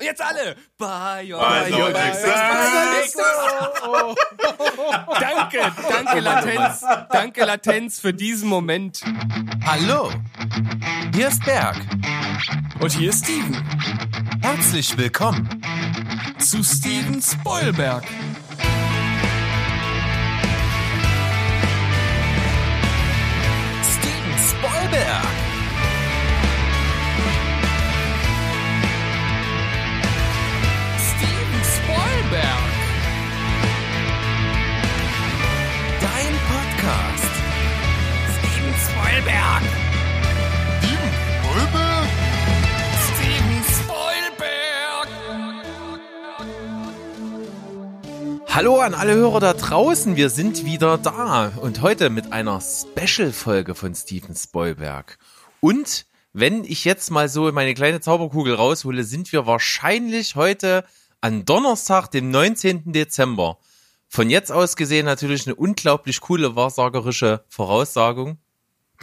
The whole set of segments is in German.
Und jetzt alle. Bionics. Danke, danke Latenz. Danke Latenz für diesen Moment. Hallo, hier ist Berg. Und hier ist Steven. Herzlich willkommen. Zu Steven Spoilberg. Steven Spoilberg. Spoilberg. Steven Spoilberg. Steven Spoilberg. Hallo an alle Hörer da draußen, wir sind wieder da und heute mit einer Special-Folge von Steven Spoilberg. Und wenn ich jetzt mal so meine kleine Zauberkugel raushole, sind wir wahrscheinlich heute an Donnerstag, dem 19. Dezember. Von jetzt aus gesehen natürlich eine unglaublich coole wahrsagerische Voraussagung,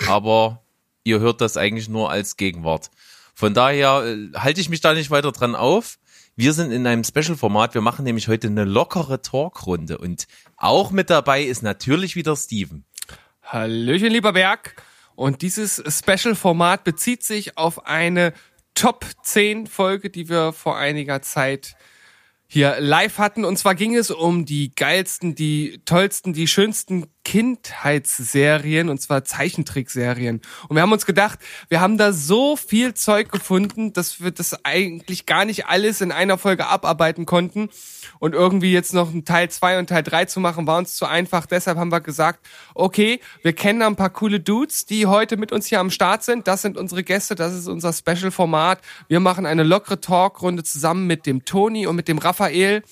aber ihr hört das eigentlich nur als Gegenwart. Von daher äh, halte ich mich da nicht weiter dran auf. Wir sind in einem Special-Format. Wir machen nämlich heute eine lockere Talkrunde und auch mit dabei ist natürlich wieder Steven. Hallöchen, lieber Berg. Und dieses Special-Format bezieht sich auf eine Top 10 Folge, die wir vor einiger Zeit hier live hatten. Und zwar ging es um die geilsten, die tollsten, die schönsten Kindheitsserien, und zwar Zeichentrickserien. Und wir haben uns gedacht, wir haben da so viel Zeug gefunden, dass wir das eigentlich gar nicht alles in einer Folge abarbeiten konnten. Und irgendwie jetzt noch ein Teil 2 und Teil 3 zu machen, war uns zu einfach. Deshalb haben wir gesagt, okay, wir kennen ein paar coole Dudes, die heute mit uns hier am Start sind. Das sind unsere Gäste, das ist unser Special-Format. Wir machen eine lockere Talkrunde zusammen mit dem Toni und mit dem Raphael.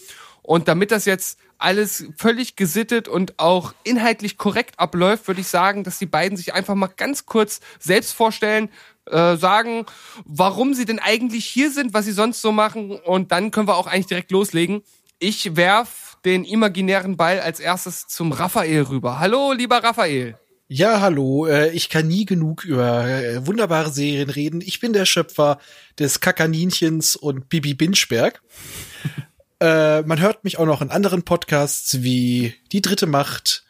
Und damit das jetzt alles völlig gesittet und auch inhaltlich korrekt abläuft, würde ich sagen, dass die beiden sich einfach mal ganz kurz selbst vorstellen, äh, sagen, warum sie denn eigentlich hier sind, was sie sonst so machen. Und dann können wir auch eigentlich direkt loslegen. Ich werf den imaginären Ball als erstes zum Raphael rüber. Hallo, lieber Raphael. Ja, hallo. Äh, ich kann nie genug über äh, wunderbare Serien reden. Ich bin der Schöpfer des Kakaninchens und Bibi Binchberg. Äh, man hört mich auch noch in anderen Podcasts wie Die dritte Macht,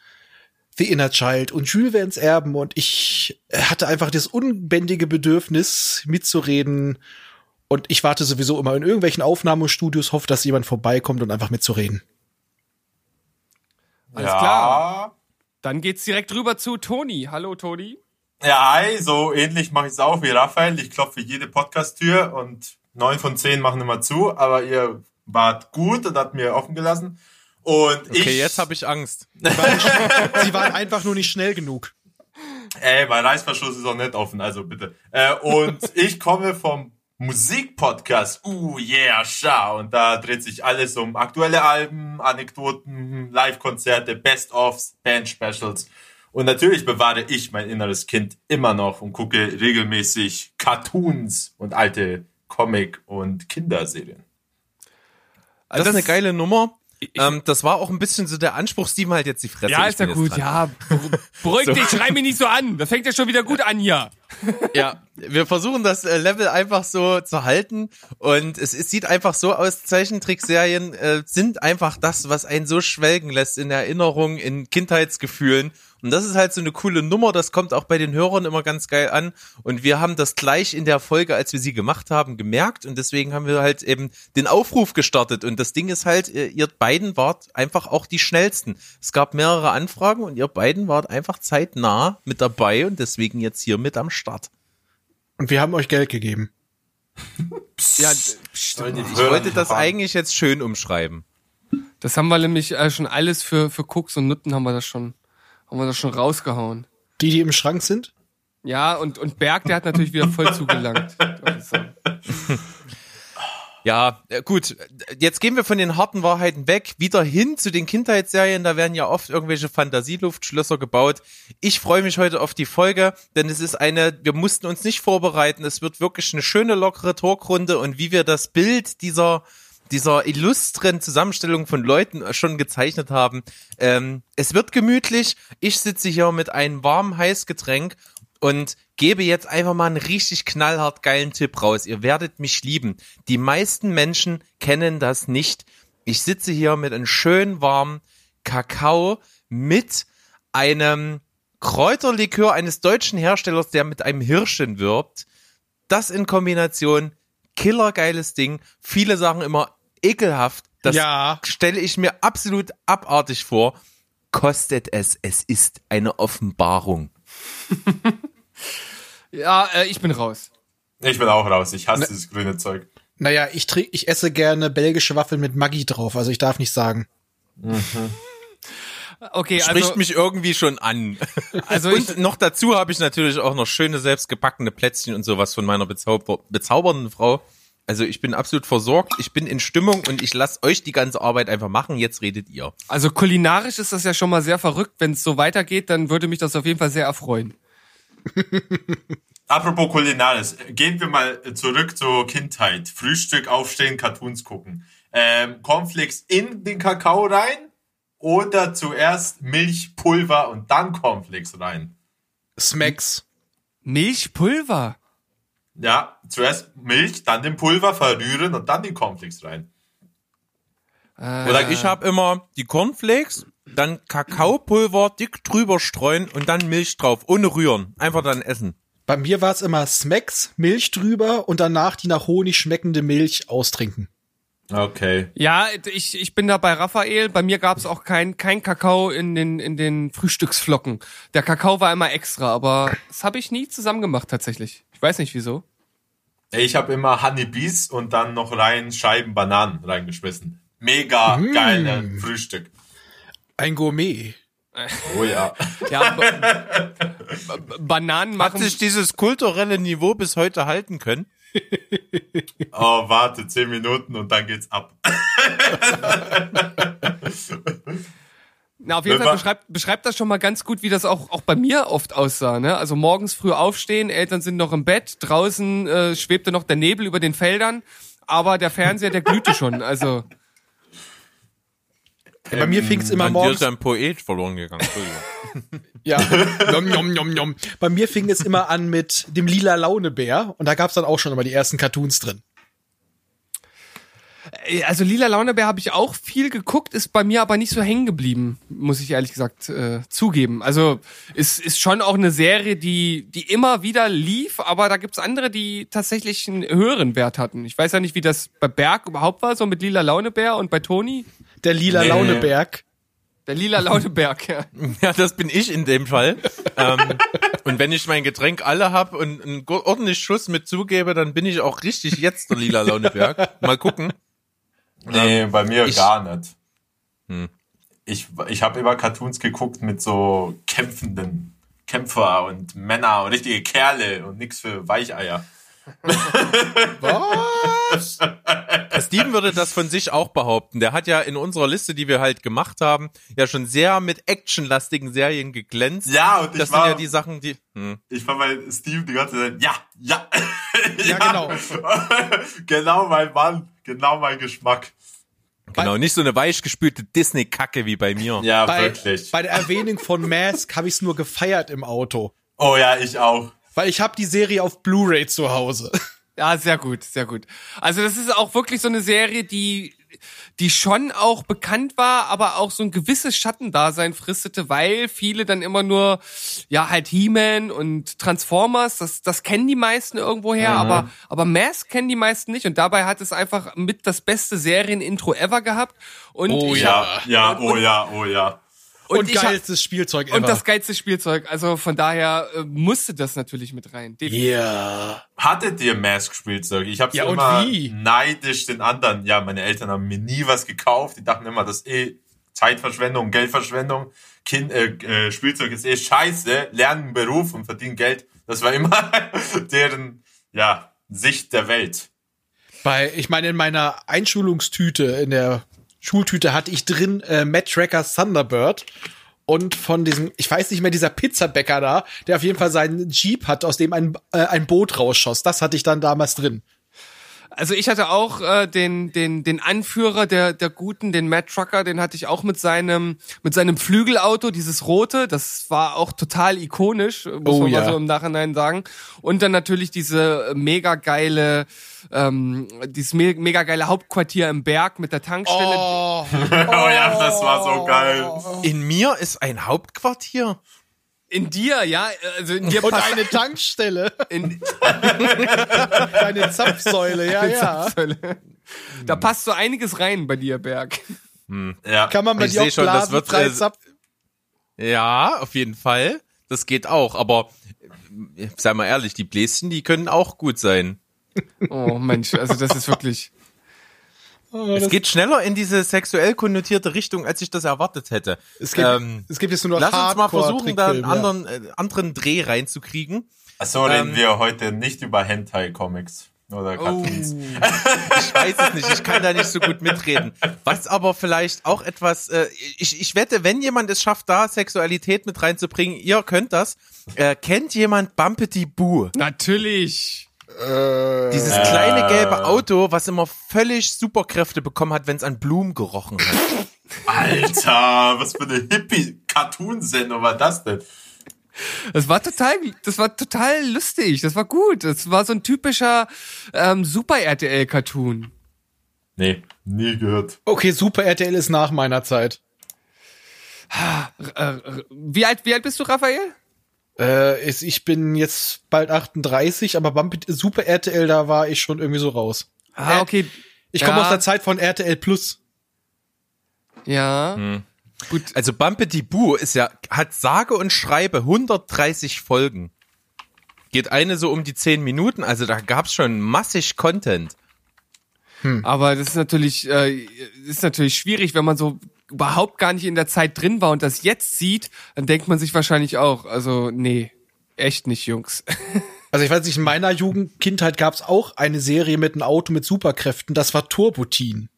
The Inner Child und Jules Verne's Erben und ich hatte einfach das unbändige Bedürfnis mitzureden und ich warte sowieso immer in irgendwelchen Aufnahmestudios, hoffe, dass jemand vorbeikommt und einfach mitzureden. Alles klar. Dann geht's direkt rüber zu Toni. Hallo, Toni. Ja, hi, so ähnlich mache ich es auch wie Raphael. Ich klopfe jede Podcast-Tür und neun von zehn machen immer zu, aber ihr wart gut und habt mir offen gelassen. Und Okay, ich, jetzt habe ich Angst. Sie waren, sie waren einfach nur nicht schnell genug. Ey, mein Reißverschluss ist auch nicht offen, also bitte. Äh, und ich komme vom Musikpodcast. Uh, yeah, schau. Und da dreht sich alles um aktuelle Alben, Anekdoten, Live-Konzerte, Best-ofs, Band-Specials. Und natürlich bewahre ich mein inneres Kind immer noch und gucke regelmäßig Cartoons und alte Comic- und Kinderserien. Das, ist eine geile Nummer. Ähm, das war auch ein bisschen so der Anspruch, Steven halt jetzt die Fresse. Ja, ist ja gut. Ja, beru- beruhig dich, schrei mich nicht so an. Das fängt ja schon wieder gut an hier. Ja, wir versuchen das äh, Level einfach so zu halten und es, es sieht einfach so aus, Zeichentrickserien äh, sind einfach das, was einen so schwelgen lässt in Erinnerung, in Kindheitsgefühlen und das ist halt so eine coole Nummer, das kommt auch bei den Hörern immer ganz geil an und wir haben das gleich in der Folge, als wir sie gemacht haben, gemerkt und deswegen haben wir halt eben den Aufruf gestartet und das Ding ist halt, ihr, beiden wart einfach auch die schnellsten. Es gab mehrere Anfragen und ihr beiden wart einfach zeitnah mit dabei und deswegen jetzt hier mit am Start. Und wir haben euch Geld gegeben. Ja, Ich wollte das eigentlich jetzt schön umschreiben. das haben wir nämlich äh, schon alles für, für Cooks und Nutten haben wir das schon, haben wir das schon rausgehauen. Die, die im Schrank sind? Ja, und, und Berg, der hat natürlich wieder voll zugelangt. Ja, äh, gut. Jetzt gehen wir von den harten Wahrheiten weg, wieder hin zu den Kindheitsserien. Da werden ja oft irgendwelche Fantasieluftschlösser gebaut. Ich freue mich heute auf die Folge, denn es ist eine, wir mussten uns nicht vorbereiten. Es wird wirklich eine schöne, lockere Talkrunde und wie wir das Bild dieser dieser illustren Zusammenstellung von Leuten schon gezeichnet haben. Ähm, es wird gemütlich. Ich sitze hier mit einem warmen Heißgetränk und gebe jetzt einfach mal einen richtig knallhart geilen Tipp raus. Ihr werdet mich lieben. Die meisten Menschen kennen das nicht. Ich sitze hier mit einem schön warmen Kakao mit einem Kräuterlikör eines deutschen Herstellers, der mit einem Hirschen wirbt. Das in Kombination, killergeiles Ding. Viele sagen immer ekelhaft. Das Ja. stelle ich mir absolut abartig vor. Kostet es, es ist eine Offenbarung. Ja, äh, ich bin raus. Ich bin auch raus. Ich hasse dieses grüne Zeug. Naja, ich, trink, ich esse gerne belgische Waffeln mit Maggi drauf, also ich darf nicht sagen. Okay, Spricht also, mich irgendwie schon an. also ich, Und noch dazu habe ich natürlich auch noch schöne selbstgebackene Plätzchen und sowas von meiner bezauber bezaubernden Frau. Also ich bin absolut versorgt, ich bin in Stimmung und ich lasse euch die ganze Arbeit einfach machen. Jetzt redet ihr. also kulinarisch ist das ja schon mal sehr verrückt. Wenn es so weitergeht, dann würde mich das auf jeden Fall sehr erfreuen. Apropos Kulinaris, gehen wir mal zurück zur Kindheit. Frühstück, aufstehen, Cartoons gucken. Ähm, Cornflakes in den Kakao rein oder zuerst Milchpulver und dann Cornflakes rein? Smacks. Milchpulver. Ja, zuerst Milch, dann den Pulver verrühren und dann die Cornflakes rein. Äh, Oder ich habe immer die Cornflakes, dann Kakaopulver dick drüber streuen und dann Milch drauf, ohne rühren. Einfach dann essen. Bei mir war es immer Smacks, Milch drüber und danach die nach Honig schmeckende Milch austrinken. Okay. Ja, ich, ich bin da bei Raphael. Bei mir gab es auch kein, kein Kakao in den, in den Frühstücksflocken. Der Kakao war immer extra, aber das habe ich nie zusammen gemacht tatsächlich. Ich weiß nicht wieso. Ich habe immer Honeybees und dann noch rein Scheiben Bananen reingeschmissen. Mega geile Frühstück. Ein Gourmet. Oh ja. Ja, ba ba Bananen Hat machen. sich dieses kulturelle Niveau bis heute halten können? Oh, warte, zehn Minuten und dann geht's ab. Na, auf jeden Wenn Fall beschreibt, beschreibt das schon mal ganz gut, wie das auch, auch bei mir oft aussah. Ne? Also morgens früh aufstehen, Eltern sind noch im Bett, draußen äh, schwebte noch der Nebel über den Feldern, aber der Fernseher, der glühte schon. Also Ja, bei mir fing es immer An dir morgens. ist ein Poet verloren gegangen. Entschuldigung. Ja. nom, nom, nom, nom. Bei mir fing es immer an mit dem lila Launebär und da gab's dann auch schon immer die ersten Cartoons drin. Äh, Also Lila Launebär habe ich auch viel geguckt, ist bei mir aber nicht so hängen geblieben, muss ich ehrlich gesagt äh, zugeben. Also ist, ist schon auch eine Serie, die, die immer wieder lief, aber da gibt's andere, die tatsächlich einen höheren Wert hatten. Ich weiß ja nicht, wie das bei Berg überhaupt war, so mit Lila Launebär und bei Toni. Der lila Nee. Launeberg. Der Lila Launeberg, ja. Ja, das bin ich in dem Fall. ähm, und wenn ich mein Getränk alle hab und einen go- ordentlich Schuss mit zugebe, dann bin ich auch richtig jetzt der lila Launeberg. Mal gucken. Nee, bei mir ich- gar nicht. Hm. Ich, ich habe immer Cartoons geguckt mit so kämpfenden Kämpfer und Männer und richtige Kerle und nix für Weicheier. Was? Steven würde das von sich auch behaupten. Der hat ja in unserer Liste, die wir halt gemacht haben, ja schon sehr mit actionlastigen Serien geglänzt. Ja, und ich Das sind war, ja die Sachen, die. Hm. ich war bei Steve die ganze Zeit, ja, ja. Ja, genau. genau mein Mann, genau mein Geschmack. Genau, nicht so eine weichgespülte Disney-Kacke wie bei mir. Ja, Bei, wirklich. bei der Erwähnung von Mask habe ich es nur gefeiert im Auto. oh ja, ich auch. Weil ich habe die Serie auf Blu-ray zu Hause. Ja, sehr gut, sehr gut. Also das ist auch wirklich so eine Serie, die die schon auch bekannt war, aber auch so ein gewisses Schattendasein fristete, weil viele dann immer nur ja halt He-Man und Transformers, das das kennen die meisten irgendwoher, aber aber Mask kennen die meisten nicht und dabei hat es einfach mit das beste Serienintro ever gehabt und Oh Ja, hab, ja, oh ja, oh ja. Und, Und, hab, geilstes Spielzeug ever. und das geilste Spielzeug, also von daher äh, musste das natürlich mit rein. Ja. Hattet ihr Mask-Spielzeug? Ich habe Ja, und immer wie? neidisch den anderen. Ja, meine Eltern haben mir nie was gekauft. Die dachten immer, das ist eh Zeitverschwendung, Geldverschwendung. Kind, äh, äh, Spielzeug ist eh scheiße. Lernen einen Beruf und verdienen Geld. Das war immer deren ja Sicht der Welt. Bei, ich meine, in meiner Einschulungstüte, in der Schultüte hatte ich drin äh, Matt Trackers Thunderbird. Und von diesem, ich weiß nicht mehr, dieser Pizzabäcker da, der auf jeden Fall seinen Jeep hat, aus dem ein, äh, ein Boot rausschoss. Das hatte ich dann damals drin. Also ich hatte auch äh, den den den Anführer der der guten, den Matt Trucker, den hatte ich auch mit seinem mit seinem Flügelauto, dieses rote, das war auch total ikonisch, muss Oh man ja. mal so im Nachhinein sagen. Und dann natürlich diese mega geile ähm, dieses me mega geile Hauptquartier im Berg mit der Tankstelle. Oh, Oh ja, das war so geil. In mir ist ein Hauptquartier. In dir, ja, also in dir und passt eine Tankstelle, in, eine Zapfsäule, ja, ja. da passt so einiges rein bei dir, Berg. Ja. Kann man bei Ich dir auch schon, das Blasen wird, frei äh? Ja, auf jeden Fall. Das geht auch. Aber äh, sei mal ehrlich, die Bläschen, die können auch gut sein. Oh Mensch, also das ist wirklich. Es geht schneller in diese sexuell konnotierte Richtung, als ich das erwartet hätte. Es gibt, ähm, es gibt jetzt nur noch Lass uns mal versuchen, da einen anderen, äh, anderen Dreh reinzukriegen. So reden Ähm, wir heute nicht über Hentai-Comics oder Cartoons. Ich weiß es nicht, ich kann da nicht so gut mitreden. Was aber vielleicht auch etwas, äh, ich, ich wette, wenn jemand es schafft, da Sexualität mit reinzubringen, ihr könnt das. Äh, kennt jemand Bumpety Boo? Natürlich. Dieses kleine gelbe Auto, was immer völlig Superkräfte bekommen hat, wenn es an Blumen gerochen hat. Alter, was für eine Hippie-Cartoon-Sendung war das denn? Das war total, das war total lustig. Das war gut. Das war so ein typischer ähm, Super RTL Cartoon. Nee, nie gehört. Okay, Super RTL ist nach meiner Zeit. Äh, wie alt, wie alt bist du, Raphael? Äh, ist, ich bin jetzt bald 38, aber Bumpy, Super RTL, da war ich schon irgendwie so raus. Ah, okay. Ich komme Ja. aus der Zeit von RTL Plus. Ja. Gut. Also Bumpety Boo ist ja, hat sage und schreibe 130 Folgen. Geht eine so um die 10 Minuten, also da gab's schon massig Content. Aber das ist natürlich, äh, ist natürlich schwierig, wenn man so überhaupt gar nicht in der Zeit drin war und das jetzt sieht, dann denkt man sich wahrscheinlich auch, also nee, echt nicht, Jungs. Also ich weiß nicht, in meiner Jugend, Kindheit gab's auch eine Serie mit einem Auto mit Superkräften, das war Turbotin.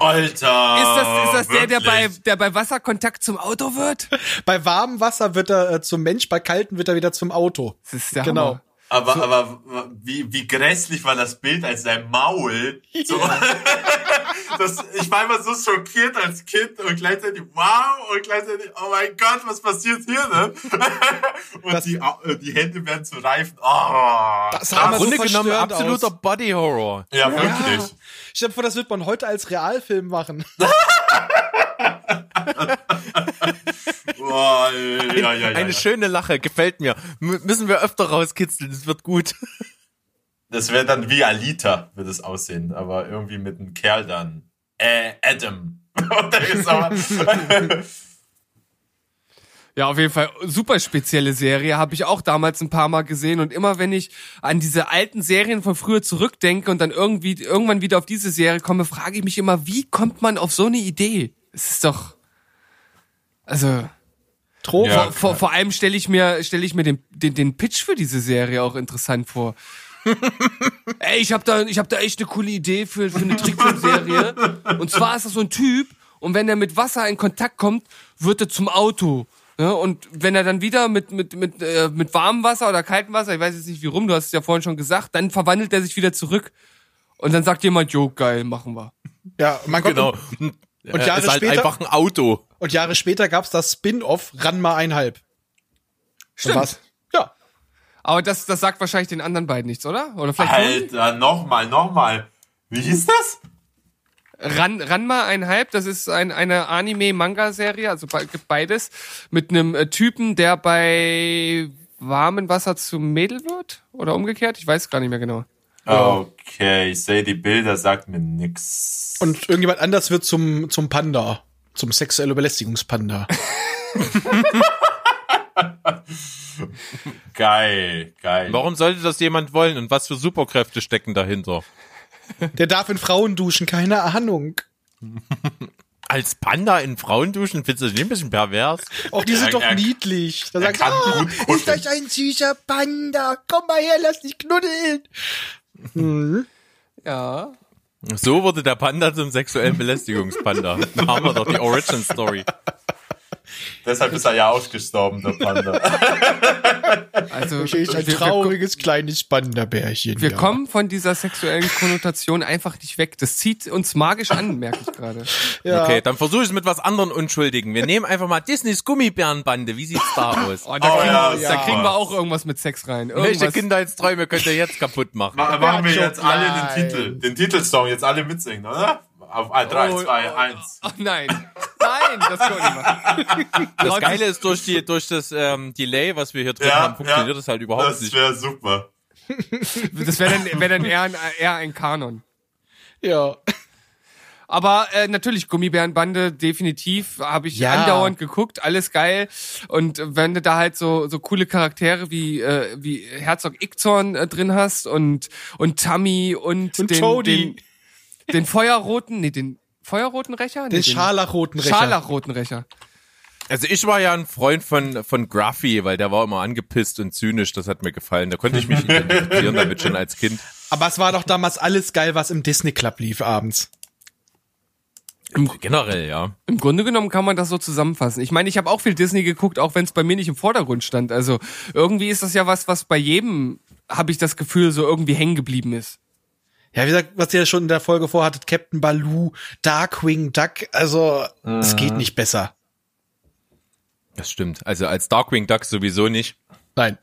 Alter. Ist das, ist das der, der bei, der bei Wasserkontakt zum Auto wird? Bei warmem Wasser wird er äh, zum Mensch, bei kaltem wird er wieder zum Auto. Das ist der Genau. Hammer. Aber, aber wie, wie grässlich war das Bild, als sein Maul so, das, ich war immer so schockiert als Kind und gleichzeitig wow und gleichzeitig oh mein Gott, was passiert hier, ne? und Das- die, äh, die Hände werden zu Reifen. Oh, Das sah Im so Grunde genommen absoluter aus. Body Horror. ja, wirklich. Stell dir vor, das wird man heute als Realfilm machen. Boah, ja, ja, ja, Eine ja. schöne Lache, gefällt mir. M müssen wir öfter rauskitzeln, es wird gut. Das wäre dann wie Alita, wird es aussehen, aber irgendwie mit einem Kerl dann. Äh, Adam. Und der ist aber, Ja, auf jeden Fall super spezielle Serie, habe ich auch damals ein paar Mal gesehen und immer wenn ich an diese alten Serien von früher zurückdenke und dann irgendwie irgendwann wieder auf diese Serie komme, frage ich mich immer, wie kommt man auf so eine Idee? Es ist doch also Trope. Ja. vor, vor, vor allem stelle ich mir stelle ich mir den, den den Pitch für diese Serie auch interessant vor. Ey, ich habe da ich habe da echt eine coole Idee für für eine Trickfilmserie und zwar ist das so ein Typ und wenn er mit Wasser in Kontakt kommt, wird er zum Auto. Ja, und wenn er dann wieder mit mit mit äh, mit warmem Wasser oder kaltem Wasser, ich weiß jetzt nicht wie rum, du hast es ja vorhin schon gesagt, dann verwandelt er sich wieder zurück und dann sagt jemand, jo geil, machen wir. Ja, man kommt Genau. Und, Und Jahre ist halt später- einfach ein Auto. Und Jahre später gab's das Spin-off Ranma einhalb. Stimmt. Was? Ja. Aber das das sagt wahrscheinlich den anderen beiden nichts, oder? Oder vielleicht Alter, nochmal, nochmal. Wie hieß das? Ran, Ranma ein Hype, das ist ein, eine Anime-Manga-Serie, also be gibt beides, mit einem äh, Typen, der bei warmem Wasser zum Mädel wird? Oder umgekehrt? Ich weiß gar nicht mehr genau. Okay, ich sehe die Bilder, sagt mir nix. Und irgendjemand anders wird zum, zum Panda. Zum sexuelle Belästigungspanda. Geil, geil. Warum sollte das jemand wollen und was für Superkräfte stecken dahinter? Der darf in Frauen duschen, keine Ahnung. Als Panda in Frauenduschen findest du das nicht ein bisschen pervers? Auch die sind Er- doch er- niedlich. Da sagst kann du, gut oh, ist das ein süßer Panda? Komm mal her, lass dich knuddeln. Mhm. Ja. So wurde der Panda zum sexuellen Belästigungspanda. Da haben wir doch die Origin Story. Deshalb ist er ja ausgestorben, der Panda. Also Ich ein wir, wir, trauriges kleines Panda-Bärchen. wir ja. kommen von dieser sexuellen Konnotation einfach nicht weg. Das zieht uns magisch an, merke ich gerade. Ja. Okay, dann versuche ich es mit was anderem Unschuldigen. Wir nehmen einfach mal Disneys Gummibärenbande. Wie sieht's da aus? Oh, da, Oh, kriegen, ja, wir, da ja. kriegen wir auch irgendwas mit Sex rein. Welche Irgendwas. Kindheitsträume könnt ihr jetzt kaputt machen? Ma- Machen wir jetzt alle den Titel, den Titelsong jetzt alle mitsingen, oder? Auf 3, Oh, 2, oh, 1. Oh nein, nein, das können wir nicht machen. Das Geile ist, durch, die, durch das ähm, Delay, was wir hier drin Ja, haben, funktioniert ja. das halt überhaupt Das nicht. wäre super. Das wäre dann, wär dann eher, ein, eher ein Kanon. Ja. Aber äh, natürlich, Gummibärenbande, definitiv, habe ich Ja. andauernd geguckt, alles geil. Und wenn du da halt so so coole Charaktere wie äh, wie Herzog Ickzorn äh, drin hast und und Tammy und, Und den, Toadie. den den Feuerroten, nee, den Feuerroten Rächer? Nee, Den scharlachroten Rächer. Scharlachroten Rächer. Also ich war ja ein Freund von, von Gruffy, weil der war immer angepisst und zynisch. Das hat mir gefallen. Da konnte ich mich identifizieren damit schon als Kind. Aber es war doch damals alles geil, was im Disney Club lief abends. Generell, ja. Im Grunde genommen kann man das so zusammenfassen. Ich meine, ich habe auch viel Disney geguckt, auch wenn es bei mir nicht im Vordergrund stand. Also irgendwie ist das ja was, was bei jedem, habe ich das Gefühl, so irgendwie hängen geblieben ist. Ja, wie gesagt, was ihr schon in der Folge vorhattet, Captain Baloo, Darkwing Duck, also es geht nicht besser. Das stimmt. Also als Darkwing Duck sowieso nicht. Nein.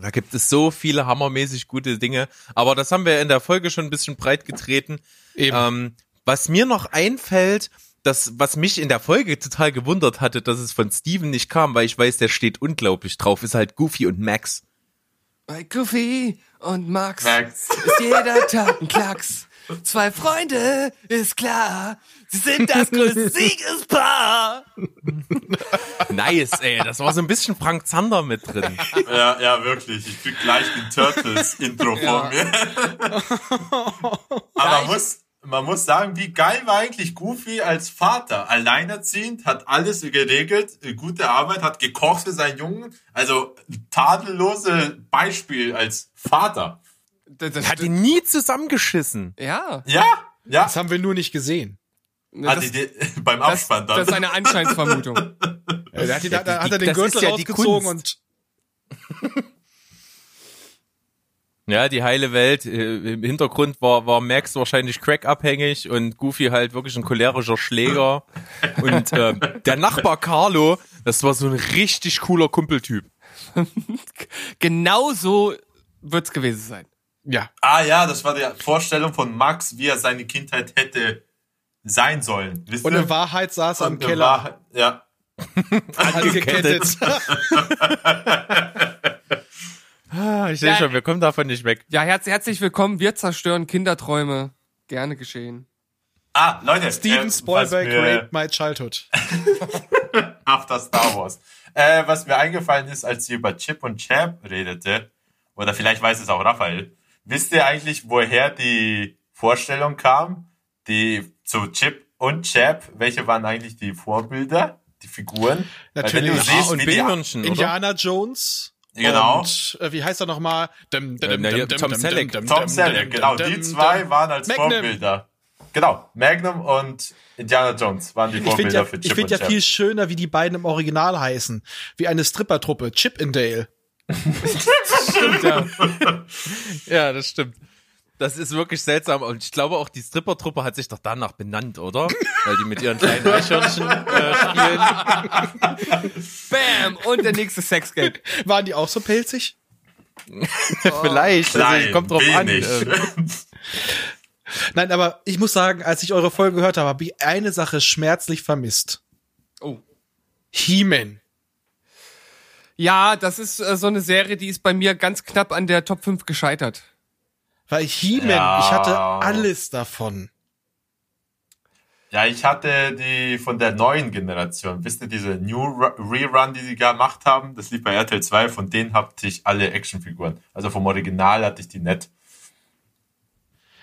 Da gibt es so viele hammermäßig gute Dinge. Aber das haben wir in der Folge schon ein bisschen breit getreten. Eben. Ähm, was mir noch einfällt, das, was mich in der Folge total gewundert hatte, dass es von Steven nicht kam, weil ich weiß, der steht unglaublich drauf, ist halt Goofy und Max. Bei Goofy und Max, Max. ist jeder Tag ein Klacks. Zwei Freunde, ist klar. Sie sind das größte Siegespaar. Nice, ey. Das war so ein bisschen Frank Zander mit drin. Ja, ja, wirklich. Ich krieg gleich ein Turtles-Intro vor mir. Aber muss, man muss sagen, wie geil war eigentlich Goofy als Vater? Alleinerziehend, hat alles geregelt, äh, gute Arbeit, hat gekocht für seinen Jungen. Also tadellose Beispiel als Vater. Das, das, Hat ihn nie zusammengeschissen. ja, Ja, ja. Das haben wir nur nicht gesehen. Hat das, die, die, beim das, Abspann dann. das ist eine Anscheinsvermutung. Ja, da hat, die, da, da die- hat er den Gürtel ja rausgezogen und Ja, die heile Welt. Äh, Im Hintergrund war, war Max wahrscheinlich crackabhängig und Goofy halt wirklich ein cholerischer Schläger. Und ähm, der Nachbar Carlo, das war so ein richtig cooler Kumpeltyp. genau so wird's gewesen sein. ja. ah ja, das war die Vorstellung von Max, wie er seine Kindheit hätte sein sollen. Wisst Und in Wahrheit saß er im Keller Wahrheit- ja. angekettet. Ah, ich sehe Ja. schon, wir kommen davon nicht weg. Ja, herz, herzlich willkommen. Wir zerstören Kinderträume. Gerne geschehen. Ah, Leute. Steven äh, Spielberg raped my childhood. After Star Wars. Äh, was mir eingefallen ist, als sie über Chip und Chap redete, oder vielleicht weiß es auch Raphael, wisst ihr eigentlich, woher die Vorstellung kam? Die zu Chip und Chap, welche waren eigentlich die Vorbilder, die Figuren? Weil wenn du Natürlich. Siehst, und wie die? Indiana Jones. Genau. Und äh, wie heißt er nochmal? Dum, Tom Selleck. Tom Selleck, genau, die zwei waren als Magnum. Vorbilder. Genau, Magnum und Indiana Jones waren die Ich finde Vorbilder ja, für Chip ich find und ja Chap. viel schöner, wie die beiden im Original heißen. Wie eine Strippertruppe, Chip and Dale. Stimmt, ja. ja, das stimmt. Das ist wirklich seltsam. Und ich glaube auch, die Strippertruppe hat sich doch danach benannt, oder? Weil die mit ihren kleinen Eichhörnchen äh, spielen. Bam! Und der nächste Sexgate. Waren die auch so pelzig? Vielleicht. Nein, also, kommt drauf wenig. an. Ähm, Nein, aber ich muss sagen, als ich eure Folge gehört habe, habe ich eine Sache schmerzlich vermisst. Oh. He-Man. Ja, das ist äh, so eine Serie, die ist bei mir ganz knapp an der Top 5 gescheitert. Weil He-Man, Ja. ich hatte alles davon. Ja, ich hatte die von der neuen Generation. Wisst ihr, diese New Ru- Rerun, die die gemacht haben? Das lief bei RTL 2. Von denen hatte ich alle Actionfiguren. Also vom Original hatte ich die nicht.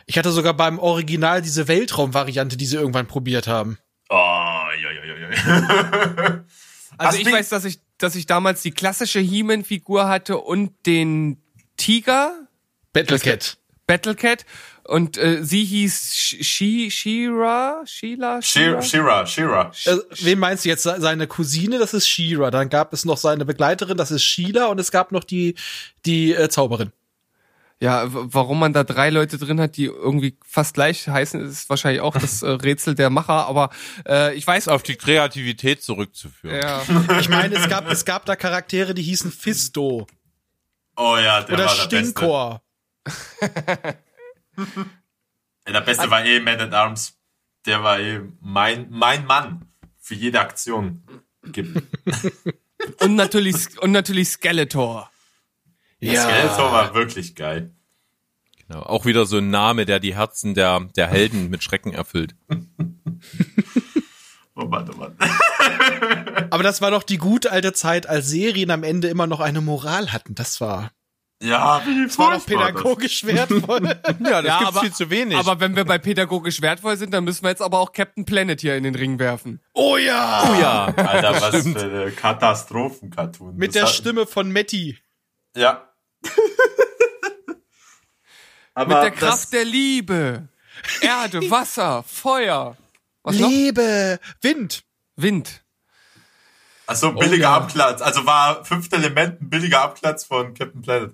Ich hatte sogar beim Original diese Weltraumvariante, die sie irgendwann probiert haben. Oh, ja, ja, ja, ja. Also Hast ich weiß, dass ich, dass ich damals die klassische He-Man-Figur hatte und den Tiger. Battlecat. Battlecat und äh, sie hieß Sh- Shi Shira Sheila Shira, Shira, Shira. Äh, wen meinst du jetzt? Se- Seine Cousine, das ist Shira. Dann gab es noch seine Begleiterin, das ist Sheila. Und es gab noch die, die äh, Zauberin. Ja, warum man da drei Leute drin hat, die irgendwie fast gleich heißen, ist wahrscheinlich auch das äh, Rätsel der Macher. Aber äh, ich weiß Auf die Kreativität zurückzuführen. Ja, Ich meine, es gab, es gab da Charaktere, die hießen Fisto Oh ja, der oder war der Beste. Stinkor. Ja, Der Beste war eh Man at Arms. Der war eh mein, mein Mann für jede Aktion gibt. und natürlich und natürlich Skeletor. Ja. Skeletor war wirklich geil. Genau. Auch wieder so ein Name, der die Herzen der, der Helden mit Schrecken erfüllt. Oh Mann, oh Mann. Aber das war doch die gute alte Zeit, als Serien am Ende immer noch eine Moral hatten. Das war, Ja, wie das war doch pädagogisch wertvoll. Ja, das Ja, gibt's aber- viel zu wenig. Aber wenn wir bei pädagogisch wertvoll sind, dann müssen wir jetzt aber auch Captain Planet hier in den Ring werfen. oh ja! oh ja, Alter, was stimmt. für eine Katastrophen-Cartoon. Mit Das der hat- Stimme von Matty. Ja. Aber Mit der das- Kraft der Liebe. Erde, Wasser, Feuer. Was noch? Liebe, Wind. Wind. Achso, billiger Oh ja. Abklatsch. Also war fünfte Element ein billiger Abklatsch von Captain Planet.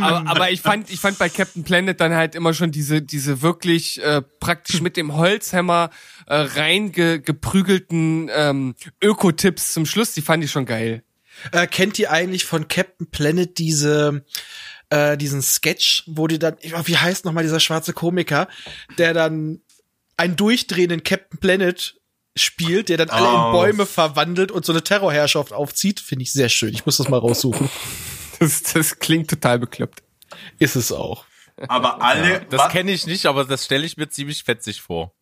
Aber, aber ich fand, ich fand bei Captain Planet dann halt immer schon diese, diese wirklich äh, praktisch mit dem Holzhammer äh, reingeprügelten ähm, Öko-Tipps zum Schluss, die fand ich schon geil. Äh, kennt ihr eigentlich von Captain Planet diese äh, diesen Sketch, wo die dann, ich- wie heißt noch mal dieser schwarze Komiker, der dann einen durchdrehenden Captain Planet spielt, der dann alle Oh. in Bäume verwandelt und so eine Terrorherrschaft aufzieht, finde ich sehr schön. Ich muss das mal raussuchen. Das, das klingt total bekloppt. Ist es auch. Aber alle, Das wa- kenne ich nicht, aber das stelle ich mir ziemlich fetzig vor.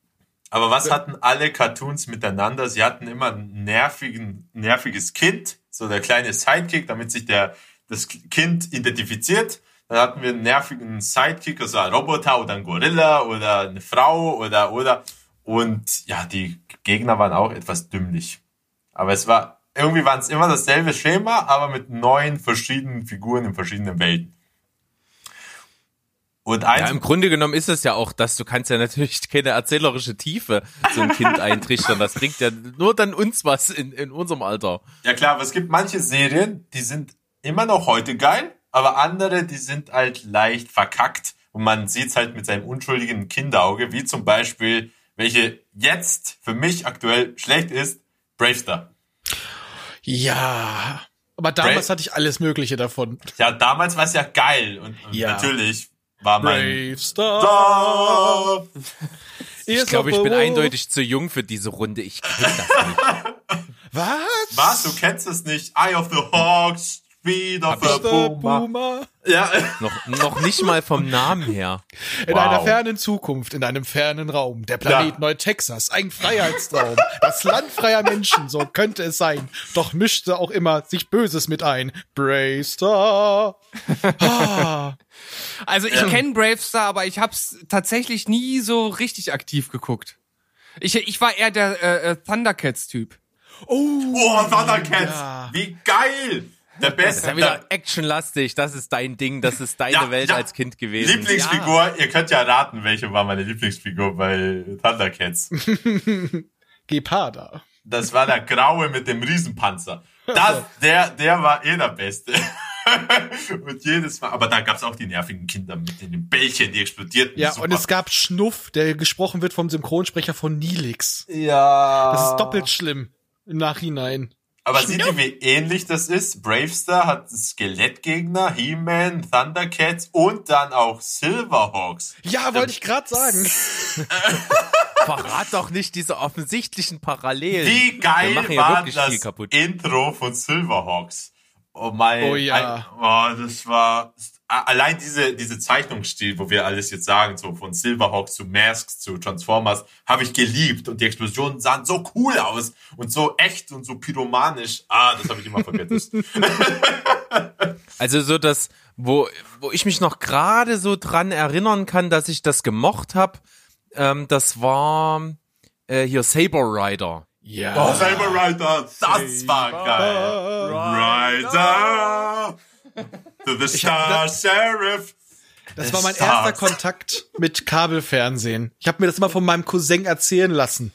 aber was hatten alle Cartoons miteinander? Sie hatten immer ein nervigen, nerviges Kind, so der kleine Sidekick, damit sich der, das Kind identifiziert. Dann hatten wir einen nervigen Sidekick, also ein Roboter oder ein Gorilla oder eine Frau oder, oder. Und ja, die Gegner waren auch etwas dümmlich. Aber es war, irgendwie waren es immer dasselbe Schema, aber mit neun verschiedenen Figuren in verschiedenen Welten. Und eins, Ja, im Grunde genommen ist es ja auch, dass du kannst ja natürlich keine erzählerische Tiefe so ein Kind eintrichtern. Das bringt ja nur dann uns was in, in unserem Alter. Ja klar, aber es gibt manche Serien, die sind immer noch heute geil, aber andere, die sind halt leicht verkackt und man sieht's halt mit seinem unschuldigen Kinderauge, wie zum Beispiel, welche jetzt für mich aktuell schlecht ist, Bravestar. Ja. Aber damals Brave- hatte ich alles Mögliche davon. Ja, damals war's ja geil und, und Ja. natürlich war mein... Brave Star. Ah, Ich glaube, ich bin eindeutig zu jung für diese Runde. Ich kenne das nicht. Was? Was? Du kennst es nicht? Eye of the Hawks, Speed of the Der Puma. Puma. Ja, Noch, noch nicht mal vom Namen her. In Wow. einer fernen Zukunft, in einem fernen Raum. Der Planet Ja. Neu-Texas, ein Freiheitstraum. Das Land freier Menschen, so könnte es sein. Doch mischte auch immer sich Böses mit ein. Bravestar. Ah. Also ich kenne Bravestar, aber ich hab's tatsächlich nie so richtig aktiv geguckt. Ich, ich war eher der äh, äh, Thundercats-Typ. oh, Thundercats, Ja. wie geil! Der Das Beste. ist ja wieder actionlastig. Das ist dein Ding. Das ist deine Ja, Welt ja. als Kind gewesen. Lieblingsfigur, ihr könnt ja raten, welche war meine Lieblingsfigur bei Thundercats. Geparda. Das war der Graue mit dem Riesenpanzer. Das, der, der war eh der Beste. und jedes Mal, aber da gab's auch die nervigen Kinder mit den Bällchen, die explodierten. Ja, Super. und es gab Schnuff, der gesprochen wird vom Synchronsprecher von Nilix. ja. Das ist doppelt schlimm im Nachhinein. Aber seht ihr, wie ähnlich das ist? Bravestar hat Skelettgegner, He-Man, Thundercats und dann auch Silverhawks. Ja, wollte ich gerade sagen. Verrat doch nicht diese offensichtlichen Parallelen. Wie geil war das. Intro von Silverhawks? Oh mein, Oh ja. Ein, oh, das war allein diese diese Zeichnungsstil, wo wir alles jetzt sagen, so von Silverhawks zu Masks zu Transformers, habe ich geliebt und die Explosionen sahen so cool aus und so echt und so pyromanisch. Ah, das habe ich immer vergessen. Also so das, wo, wo ich mich noch gerade so dran erinnern kann, dass ich das gemocht habe, ähm, das war äh, hier Saber Rider. Ja. Oh, Saber Rider, das war geil. Rider. To the Star Sheriff. Das war mein Es erster. Kontakt mit Kabelfernsehen. Ich habe mir das immer von meinem Cousin erzählen lassen.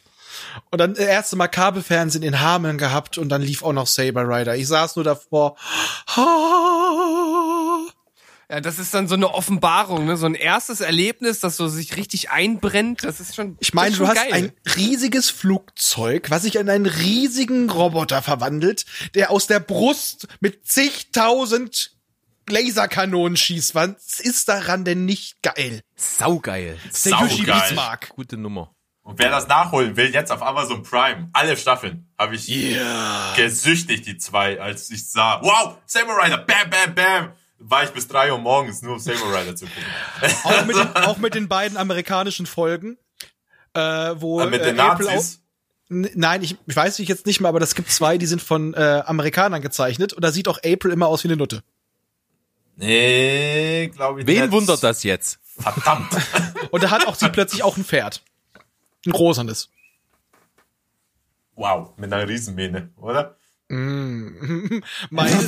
Und dann das erste Mal Kabelfernsehen in Hameln gehabt und dann lief auch noch Saber Rider. Ich saß nur davor. Ja, das ist dann so eine Offenbarung, ne? so ein erstes Erlebnis, das so sich richtig einbrennt. Das ist schon. Ich meine, das du hast geil. ein riesiges Flugzeug, was sich in einen riesigen Roboter verwandelt, der aus der Brust mit zigtausend Laserkanonen schießt. Was ist daran denn nicht geil? Saugeil. Yoshi Bismarck. Gute Nummer. Und wer das nachholen will, jetzt auf Amazon Prime, alle Staffeln, habe ich Ja. gesüchtigt, die zwei, als ich sah, wow, Saber Rider, bam, bam, bam, war ich bis drei Uhr morgens nur Saber Rider zu gucken. Auch mit, den, auch mit den beiden amerikanischen Folgen, äh, wo mit äh, den April Nazis. Nein, ich, ich weiß ich jetzt nicht mehr, aber das gibt zwei, die sind von äh, Amerikanern gezeichnet und da sieht auch April immer aus wie eine Nutte. Nee, glaube ich Wen nicht. wundert das jetzt? Verdammt. Und da hat auch sie plötzlich auch ein Pferd. Ein rosanes. wow, mit einer Riesenmähne, oder? Meine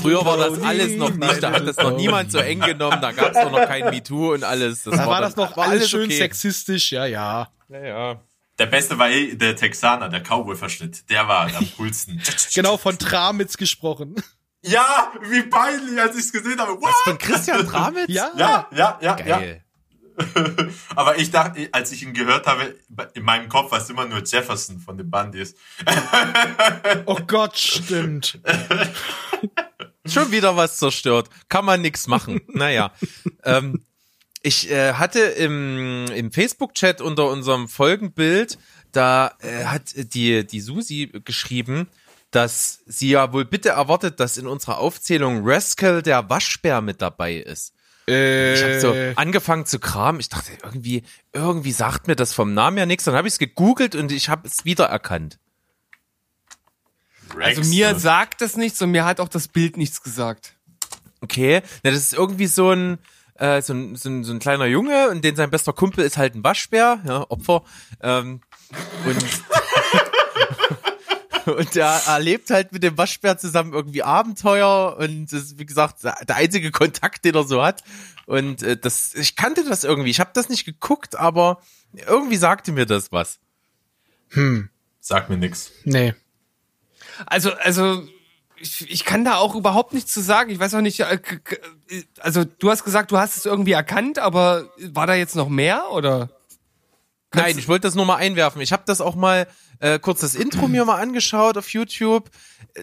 Früher war das alles noch nicht, da hat das noch niemand so eng genommen, da gab es doch noch kein MeToo und alles. Das Da war dann- das noch war alles schön okay. sexistisch, ja, ja. Ja, ja. Der beste war eh der Texaner, der Cowboy-Verschnitt. Der war am coolsten. Genau von Tramitz gesprochen. Ja, wie peinlich, als ich es gesehen habe. What? Von Christian Tramitz? Ja, Ja, ja, ja, ja. Geil. Aber ich dachte, als ich ihn gehört habe, in meinem Kopf war es immer nur Jefferson von den Bandits. Oh Gott, stimmt. Schon wieder was zerstört. Kann man nix machen. Naja. ähm, ich äh, hatte im, im Facebook-Chat unter unserem Folgenbild, da äh, hat die, die Susi geschrieben, dass sie ja wohl bitte erwartet, dass in unserer Aufzählung Rascal der Waschbär mit dabei ist. Ich habe so angefangen zu kramen. Ich dachte, irgendwie, irgendwie sagt mir das vom Namen ja nichts. Dann habe ich es gegoogelt und ich habe es wiedererkannt. Also Rex, mir ne? sagt das nichts und mir hat auch das Bild nichts gesagt. Okay, na, das ist irgendwie so ein, äh, so, ein, so, ein, so ein kleiner Junge und den sein bester Kumpel ist halt ein Waschbär, ja, Opfer. Ähm, und, und der erlebt halt mit dem Waschbär zusammen irgendwie Abenteuer und das ist, wie gesagt, der einzige Kontakt, den er so hat. Und äh, das, ich kannte das irgendwie. Ich habe das nicht geguckt, aber irgendwie sagte mir das was. Sag mir nix. Nee. Also, also ich, ich kann da auch überhaupt nichts zu sagen. Ich weiß auch nicht, äh, k- also du hast gesagt, du hast es irgendwie erkannt, aber war da jetzt noch mehr oder? Nein, ich wollte das nur mal einwerfen. Ich habe das auch mal äh, kurz das Intro mir mal angeschaut auf YouTube.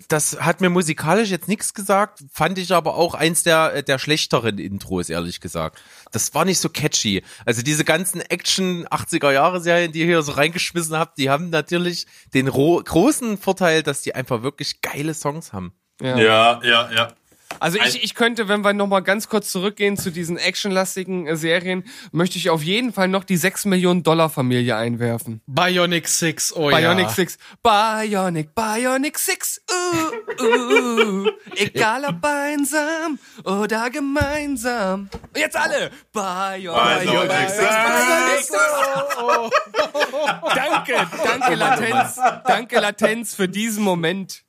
Das hat mir musikalisch jetzt nichts gesagt, fand ich aber auch eins der der schlechteren Intros, ehrlich gesagt. Das war nicht so catchy. Also diese ganzen Action 80er Jahre Serien, die ihr hier so reingeschmissen habt, die haben natürlich den ro- großen Vorteil, dass die einfach wirklich geile Songs haben. Ja, ja, ja. Also ich, ich könnte, wenn wir nochmal ganz kurz zurückgehen zu diesen actionlastigen äh, Serien, möchte ich auf jeden Fall noch die 6 Millionen Dollar Familie einwerfen. Bionic Six, oh Bionic ja. Six. Bionic, Bionic Six. Uh, uh, egal ob einsam oder gemeinsam. Und jetzt alle. Bionic, Bionic Six. Bionic Six. Danke, danke Latenz. Danke Latenz für diesen Moment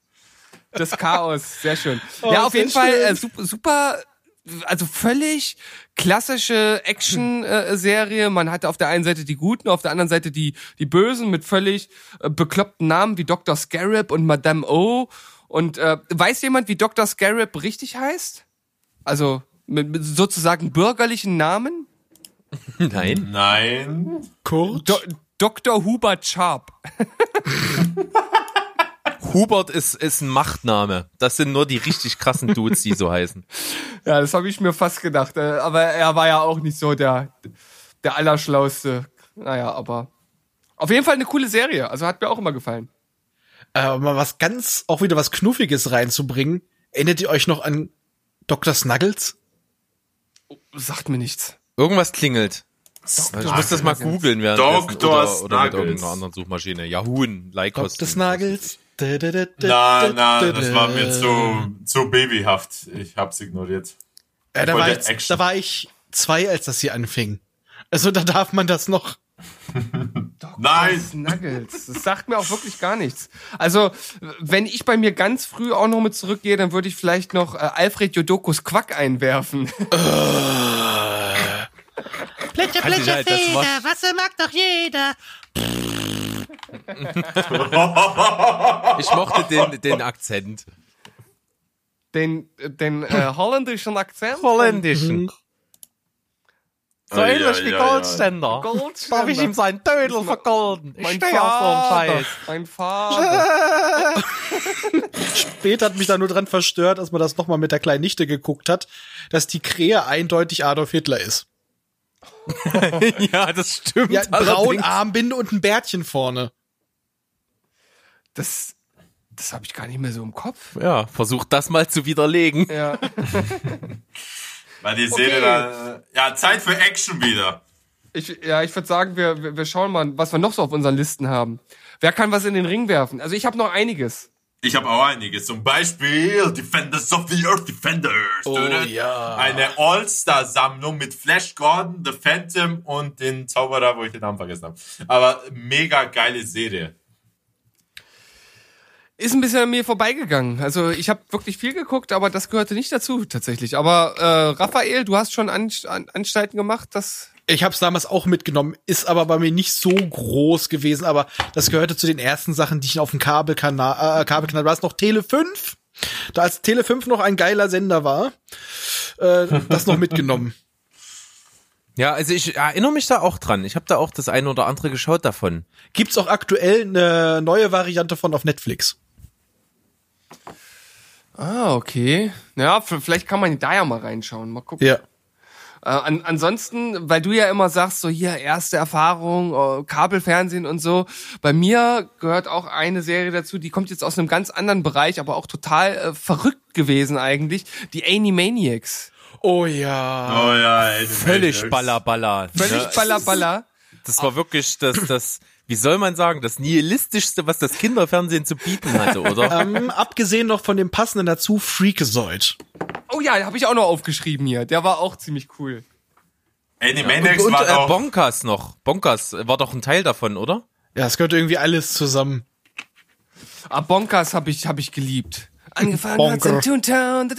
des Chaos. Sehr schön. ja, auf jeden Fall äh, super, super, also völlig klassische Action-Serie. Man hatte auf der einen Seite die Guten, auf der anderen Seite die, die Bösen mit völlig äh, bekloppten Namen wie Dr. Scarab und Madame O. Und äh, weiß jemand, wie Dr. Scarab richtig heißt? Also mit, mit sozusagen bürgerlichen Namen? Nein. Nein. Kurt? Do Dr. Hubert Sharp. Hubert ist ist ein Machtname. Das sind nur die richtig krassen Dudes, die so heißen. Ja, das habe ich mir fast gedacht. äh, Aber er war ja auch nicht so der, der Allerschlauste. Naja, aber auf jeden Fall eine coole Serie. Also hat mir auch immer gefallen. äh, mal was ganz, auch wieder was Knuffiges reinzubringen. Erinnert ihr euch noch an Dr. Snuggles? Sagt mir nichts. Irgendwas klingelt. Ich muss das mal googeln währenddessen Dr. oder, oder mit Snuggles. irgendeiner anderen Suchmaschine. Yahoo, Leikos. Dr. Snuggles? Da, da, da, da, Na, da, na, da, das da. war mir zu, zu babyhaft. Ich hab's ignoriert. Ja, da, war ich, da war ich zwei, als das hier anfing. Also da darf man das noch. Nein! Snuggles. Das sagt mir auch wirklich gar nichts. Also, wenn ich bei mir ganz früh auch noch mit zurückgehe, dann würde ich vielleicht noch äh, Alfred Jodokus Quack einwerfen. Plätscher, halt, das Feder, Wasser mag doch jeder. Ich mochte den, den Akzent. Den, den äh, holländischen Akzent. Holländischen. So Ei, ähnlich ei, wie ei. Goldständer. Goldständer. Darf ich ihm seinen Dödel vergolden? Ich Mein stehe auf so. Scheiß. Mein Vater. Später hat mich da nur dran verstört, als man das nochmal mit der kleinen Nichte geguckt hat, dass die Krähe eindeutig Adolf Hitler ist. ja, das stimmt. Ja, braun. Armbinde und ein Bärtchen vorne. Das, das habe ich gar nicht mehr so im Kopf. Ja, versucht das mal zu widerlegen. Ja. Weil die Serie dann, ja, Zeit für Action wieder. Ich, ja, ich würde sagen, wir, wir wir schauen mal, was wir noch so auf unseren Listen haben. Wer kann was in den Ring werfen? Also ich habe noch einiges. Ich habe auch einiges. Zum Beispiel Defenders of the Earth Defenders. Oh, ja. Eine All-Star-Sammlung mit Flash Gordon, The Phantom und den Zauberer, wo ich den Namen vergessen habe. Aber mega geile Serie. Ist ein bisschen an mir vorbeigegangen. Also ich habe wirklich viel geguckt, aber das gehörte nicht dazu tatsächlich. Aber äh, Raphael, du hast schon An An Anstalten gemacht, das Ich habe es damals auch mitgenommen, ist aber bei mir nicht so groß gewesen, aber das gehörte zu den ersten Sachen, die ich auf dem Kabelkanal, äh, Kabelkanal war es noch Tele 5. Da als Tele 5 noch ein geiler Sender war, äh, das noch mitgenommen. Ja, also ich erinnere mich da auch dran. Ich habe da auch das eine oder andere geschaut davon. Gibt's auch aktuell eine neue Variante von auf Netflix. Ah, okay. Ja, vielleicht kann man da ja mal reinschauen. Mal gucken. Ja. Äh, an, ansonsten, weil du ja immer sagst, so hier erste Erfahrung, äh, Kabelfernsehen und so. Bei mir gehört auch eine Serie dazu, die kommt jetzt aus einem ganz anderen Bereich, aber auch total äh, verrückt gewesen eigentlich. Die Animaniacs. Oh ja. Oh ja, ey, Völlig ballerballer. Völlig Ne? ballerballer. Das war wirklich das, das, wie soll man sagen, das nihilistischste, was das Kinderfernsehen zu bieten hatte, oder? Ähm, abgesehen noch von dem passenden dazu, Freakazoid. Oh ja, habe ich auch noch aufgeschrieben hier. Der war auch ziemlich cool. Animaniacs ja. und, und, war doch... Äh, Bonkers noch. Bonkers war doch ein Teil davon, oder? Ja, es gehört irgendwie alles zusammen. Ah, Bonkers habe ich, hab ich geliebt. Angefangen Bonker. hat's in Toontown.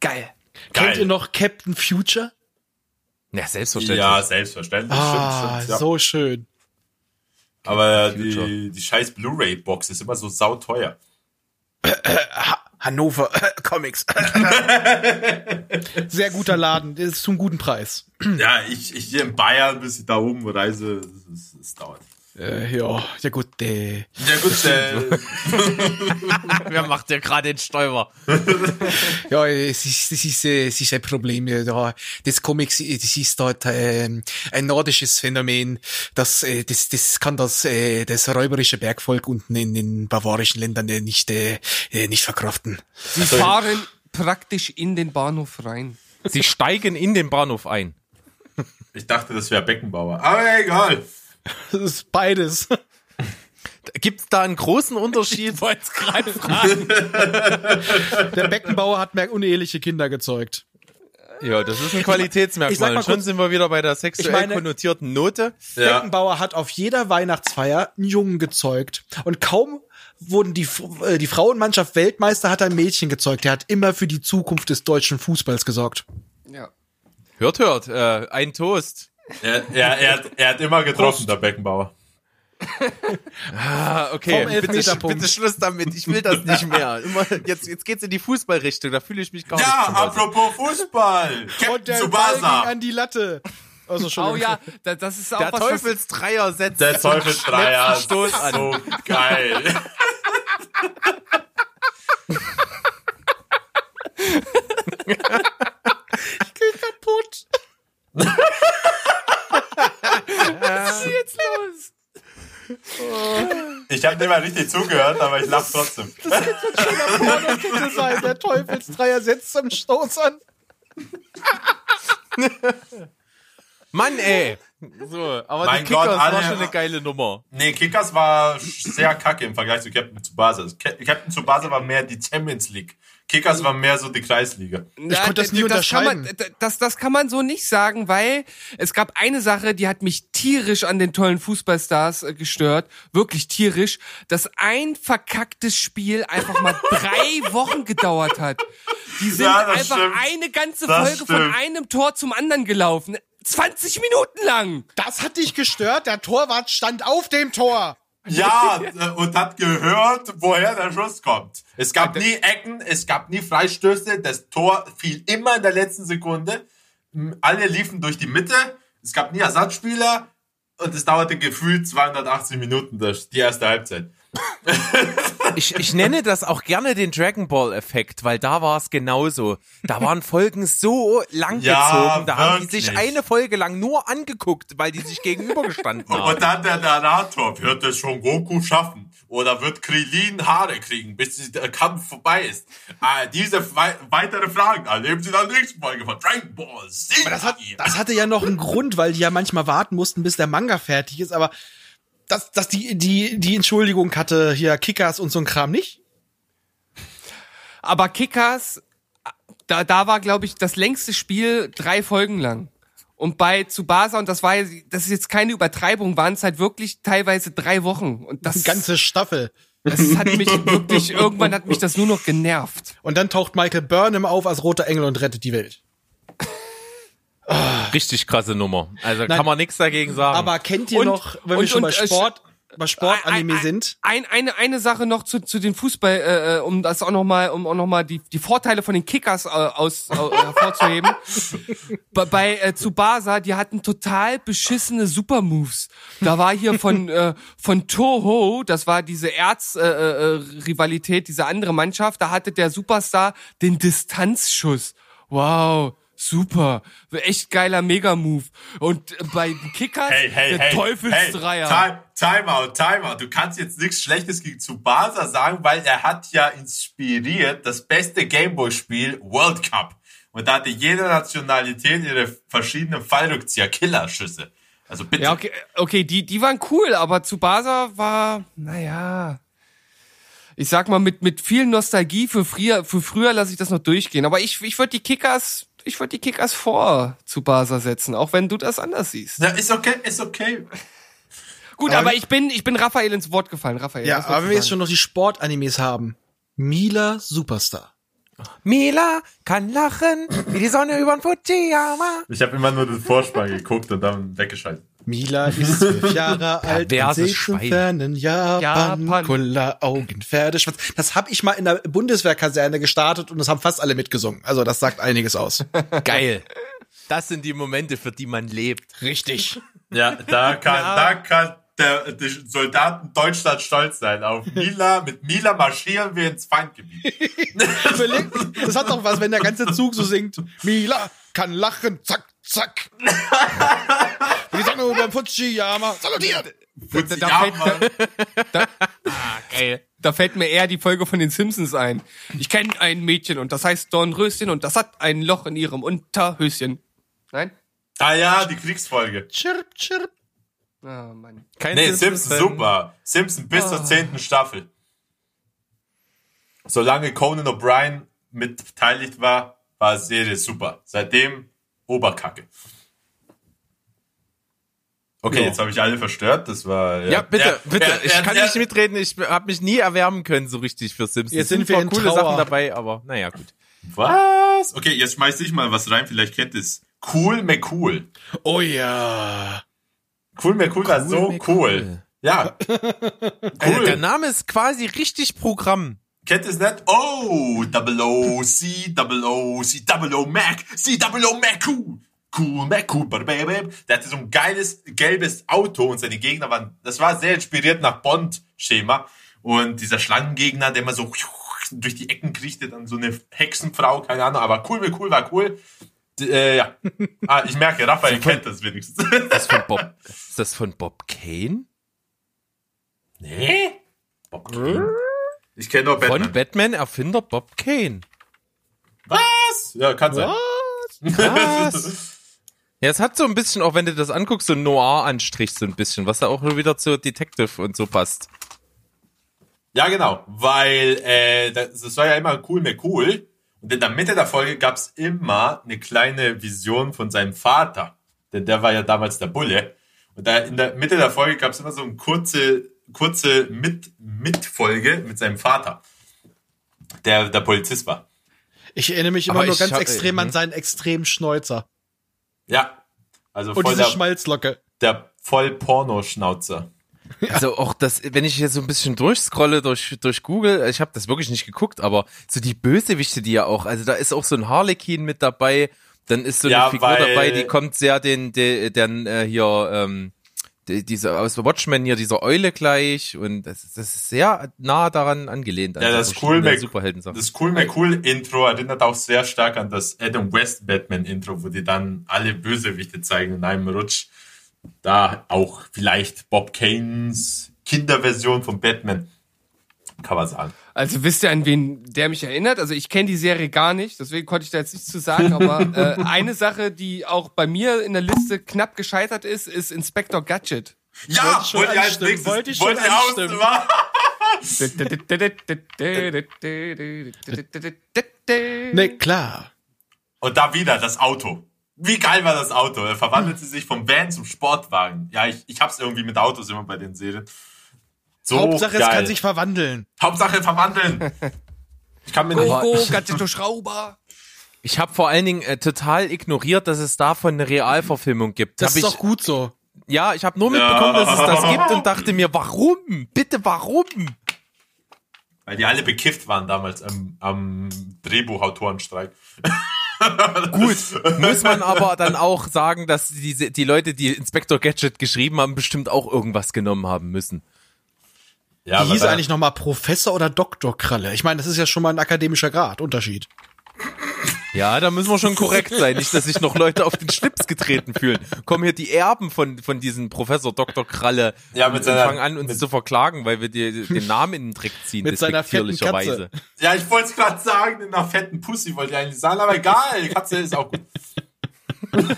Geil. Kennt ihr noch Captain Future? Ja, selbstverständlich. Ja, selbstverständlich. Ah, stimmt, stimmt, ja. so schön. Aber Future. die, die scheiß Blu-ray-Box ist immer so sauteuer. Hannover Comics. Sehr guter Laden, das ist zum guten Preis. Ja, ich, ich hier in Bayern, bis ich da oben reise, es dauert. Äh, ja, ja gut, äh, Ja gut, äh, Wer macht ja gerade den Stäuber? ja, es ist, es ist, äh, es ist ein Problem. ja, das Comics, äh, das ist dort ähm, ein nordisches Phänomen. Das, äh, das, das kann das, äh, das räuberische Bergvolk unten in den bavarischen Ländern äh, nicht, äh, nicht verkraften. Sie fahren praktisch in den Bahnhof rein. Sie steigen in den Bahnhof ein. ich dachte, das wäre Beckenbauer. Aber egal. Das ist beides. Gibt es da einen großen Unterschied? Ich wollte gerade fragen. Der Beckenbauer hat mehr uneheliche Kinder gezeugt. Ja, das ist ein ich Qualitätsmerkmal. Und schon kurz- sind wir wieder bei der sexuell meine- konnotierten Note. Ja. Beckenbauer hat auf jeder Weihnachtsfeier einen Jungen gezeugt. Und kaum wurden die, äh, die Frauenmannschaft Weltmeister, hat er ein Mädchen gezeugt. Der hat immer für die Zukunft des deutschen Fußballs gesorgt. Ja. Hört, hört, äh, ein Toast. Er, er, er, hat, er hat immer getroffen, der Beckenbauer. Ah, okay. Vom Bitte, bitte Schluss damit. Ich will das nicht mehr. Immer, jetzt, jetzt geht's in die Fußballrichtung. Da fühle ich mich gar Ja, apropos Fußball. Und Captain der Ball an die Latte. Also schon. Oh ja, da- das ist auch Der was, Teufelsdreier setzt Der Teufelsdreier. Stoß an. So geil. kaputt. ist jetzt los? Ich habe nicht mal richtig zugehört, aber ich lache trotzdem. Pornotitel sein. Der Teufelsdreier setzt zum Stoß an. Mann, ey. So, aber Mein die Kickers Gott, alle- war schon eine geile Nummer. Nee, Kickers war sehr kacke im Vergleich zu Captain Tsubasa. Also, Ca- Captain Tsubasa war mehr die Champions League. Kickers war mehr so die Kreisliga. Ich konnte das nie kann unterscheiden. man, das, das kann man so nicht sagen, weil es gab eine Sache, die hat mich tierisch an den tollen Fußballstars äh, gestört. Wirklich tierisch. Dass ein verkacktes Spiel einfach mal drei Wochen gedauert hat. Die sind Ja, das einfach stimmt. eine ganze Das Folge von stimmt. einem Tor zum anderen gelaufen. 20 Minuten lang. Das hat dich gestört. Der Torwart stand auf dem Tor. Ja, äh, und hat gehört, woher der Schuss kommt. Es gab nie Ecken, es gab nie Freistöße, das Tor fiel immer in der letzten Sekunde. Alle liefen durch die Mitte, es gab nie Ersatzspieler und es dauerte gefühlt 280 Minuten, das, die erste Halbzeit. Ich, ich nenne das auch gerne den Dragon Ball Effekt, weil da war es genauso. Da waren Folgen so lang Ja, gezogen, da haben die sich eine Folge lang nur angeguckt, weil die sich gegenübergestanden haben. Und dann der Narrator, wird es schon Goku schaffen? Oder wird Krillin Haare kriegen, bis der Kampf vorbei ist? Äh, diese wei weitere Fragen erleben Sie der nächsten Folge von Dragon Ball Z. Aber das, hat, das hatte ja noch einen Grund, weil die ja manchmal warten mussten, bis der Manga fertig ist. Aber dass, dass die, die, die Entschuldigung hatte hier Kickers und so ein Kram nicht. Aber Kickers, da, da war, glaube ich, das längste Spiel drei Folgen lang. Und bei Tsubasa, und das war, das ist jetzt keine Übertreibung, waren es halt wirklich teilweise drei Wochen. Und das, Eine ganze Staffel. das hat mich wirklich, irgendwann hat mich das nur noch genervt. Und dann taucht Michael Burnham auf als roter Engel und rettet die Welt. Richtig krasse Nummer. Also Nein. kann man nichts dagegen sagen. Aber kennt ihr Und- noch, wenn wir und- schon bei und, äh, Sport, bei Sportanime Ein- ein- sind? Ein, eine, eine Sache noch zu, zu den Fußball, äh, äh, um das auch noch mal, um auch noch mal die, die Vorteile von den Kickers äh, aus, äh, hervorzuheben. bei bei äh, Tsubasa, die hatten total beschissene Supermoves. Da war hier von, äh, von Toho, das war diese Erz-Rivalität, äh, äh, Rivalität, diese andere Mannschaft, da hatte der Superstar den Distanzschuss. Wow. Super, echt geiler Mega-Move. Und bei den Kickers Hey, hey, der hey. Teufelsdreier. Hey, time, Timeout, Timeout. Du kannst jetzt nichts Schlechtes gegen Tsubasa sagen, weil er hat ja inspiriert das beste Gameboy-Spiel World Cup. Und da hatte jede Nationalität ihre verschiedenen Fallrückzieher, Killerschüsse. Also bitte. Ja, okay, okay, die, die waren cool, aber Tsubasa war, naja. Ich sag mal, mit, mit viel Nostalgie für früher, für früher lasse ich das noch durchgehen. Aber ich, ich würde die Kickers, ich würde die Kickers vor Tsubasa setzen, auch wenn du das anders siehst. Ja, ist okay, ist okay. Gut, Aber aber, ich bin, ich bin Raphael ins Wort gefallen, Raphael. Ja, aber wenn wir jetzt schon noch die Sportanimes haben. Mila Superstar. Mila kann lachen wie die Sonne über den Fujiyama. Ich habe immer nur den Vorspann geguckt und dann weggeschaltet. Mila ist zwölf Jahre alt und seht zum fernen Japan, Japan. Kuller Augen, Pferdeschwanz. Das habe ich mal in der Bundeswehrkaserne gestartet und das haben fast alle mitgesungen. Also das sagt einiges aus. Geil. Das sind die Momente, für die man lebt. Richtig. Ja, da kann, da kann der, die Soldaten Deutschland stolz sein. Auf Mila, mit Mila marschieren wir ins Feindgebiet. Überleg, das hat doch was, wenn der ganze Zug so singt. Mila kann lachen, zack, zack. Die Sonne über dem Fujiyama, salutiert. da, da, Ja, fällt, Mann. Geil. da fällt mir eher die Folge von den Simpsons ein. Ich kenne ein Mädchen und das heißt Dornröschen und das hat ein Loch in ihrem Unterhöschen. Nein? Ah ja, die Kriegsfolge. Chirp, chirp. Ah, Mann. Kein Nee, Simpsons Simpson Fan. super. Simpson bis zur zehnten Staffel. Solange Conan O'Brien mit beteiligt war, war die Serie super. Seitdem Oberkacke. Okay, Ja. jetzt habe ich alle verstört. Das war Ja, bitte, Er- bitte. ich kann nicht mitreden. Ich habe mich nie erwärmen können so richtig für Simpsons. Jetzt sind wir in coole Trauer. Sachen dabei, aber naja, gut. Was? Okay, jetzt schmeiß ich mal was rein. Vielleicht kennt es. Cool McCool. Oh ja. Cool McCool war so McCool. cool. Ja. Also, Cool. der Name ist quasi richtig Programm. Kennt ihr es nicht? Oh, Double O, C, Double O, C, Double O, Mac, C, Double O, Mac, cool. Cool, Mac, cool, baby. Der hatte so ein geiles, gelbes Auto und seine Gegner waren, das war sehr inspiriert nach Bond-Schema. Und dieser Schlangengegner, der immer so durch die Ecken kriechtet, dann so eine Hexenfrau, keine Ahnung, aber cool, cool, war cool. Äh, ja. Ah, ich merke, Raphael kennt das wenigstens. Das von Bob, ist das von Bob Kane? nee? Bob Kane? Ich kenne nur Von Batman. Batman-Erfinder Bob Kane. Was? Ja, kann sein. Was? Ja, es hat so ein bisschen, auch wenn du das anguckst, so einen Noir-Anstrich so ein bisschen, was da auch wieder zu Detective und so passt. Ja, genau, weil äh, das, das war ja immer cool mehr cool. Und in der Mitte der Folge gab's immer eine kleine Vision von seinem Vater. Denn der war ja damals der Bulle. Und da in der Mitte der Folge gab's immer so eine kurze, kurze Mit Mitfolge mit seinem Vater, der der Polizist war. Ich erinnere mich immer Aber nur ganz hab- extrem an mhm. seinen extremen Schnäuzer. Ja. Also Und voll diese der, Schmalzlocke. der voll Pornoschnauzer. Also auch das, wenn ich jetzt so ein bisschen durchscrolle durch, durch Google, ich habe das wirklich nicht geguckt, aber so die Bösewichte, die ja auch, also da ist auch so ein Harlequin mit dabei, dann ist so eine Ja, Figur dabei, die kommt sehr den, den, den äh, hier, ähm, die, diese aus Watchmen hier, dieser Eule gleich und das, ist- das ist sehr nah daran angelehnt. an Ja, das cool, Mac. Das Cool McCool Intro erinnert auch sehr stark an das Adam West Batman Intro, wo die dann alle Bösewichte zeigen in einem Rutsch. Da auch vielleicht Bob Kanes Kinderversion von Batman. Kann man sagen. Also wisst ihr, an wen der mich erinnert? Also ich kenne die Serie gar nicht, deswegen konnte ich da jetzt nichts zu sagen, aber äh, eine Sache, die auch bei mir in der Liste knapp gescheitert ist, ist Inspector Gadget. Ja, wollte ich als nächstes, wollte ich schon wollte anstimmen. Ne, klar. Und da wieder das Auto. Wie geil war das Auto? Er verwandelt sie sich vom Van zum Sportwagen. Ja, ich, ich hab's irgendwie mit Autos immer bei den Serien. So Hauptsache, geil. es kann sich verwandeln. Hauptsache verwandeln. Ich kann mir nicht. Gogo, Gadget Schrauber. Ich habe vor allen Dingen äh, total ignoriert, dass es davon eine Realverfilmung gibt. Das Hab ist ich, doch gut so. Ja, ich habe nur mitbekommen, dass es das gibt und dachte mir, warum? Bitte, warum? Weil die alle bekifft waren damals am, am Drehbuchautorenstreik. Gut, muss man aber dann auch sagen, dass diese, die Leute, die Inspector Gadget geschrieben haben, bestimmt auch irgendwas genommen haben müssen. Ja, Wie hieß aber- eigentlich nochmal Professor oder Doktor Kralle? Ich meine, das ist ja schon mal ein akademischer Grad. Unterschied. Ja, da müssen wir schon korrekt sein, nicht, dass sich noch Leute auf den Schlips getreten fühlen. Kommen hier die Erben von, von diesem Professor Dr. Kralle Ja, mit und seiner- fangen an, uns mit- zu verklagen, weil wir dir den Namen in den Dreck ziehen, Mit seiner fetten despektierlicherweise. Ja, ich wollte es gerade sagen, in einer fetten Pussy wollte ich eigentlich sagen, aber egal, die Katze ist auch gut.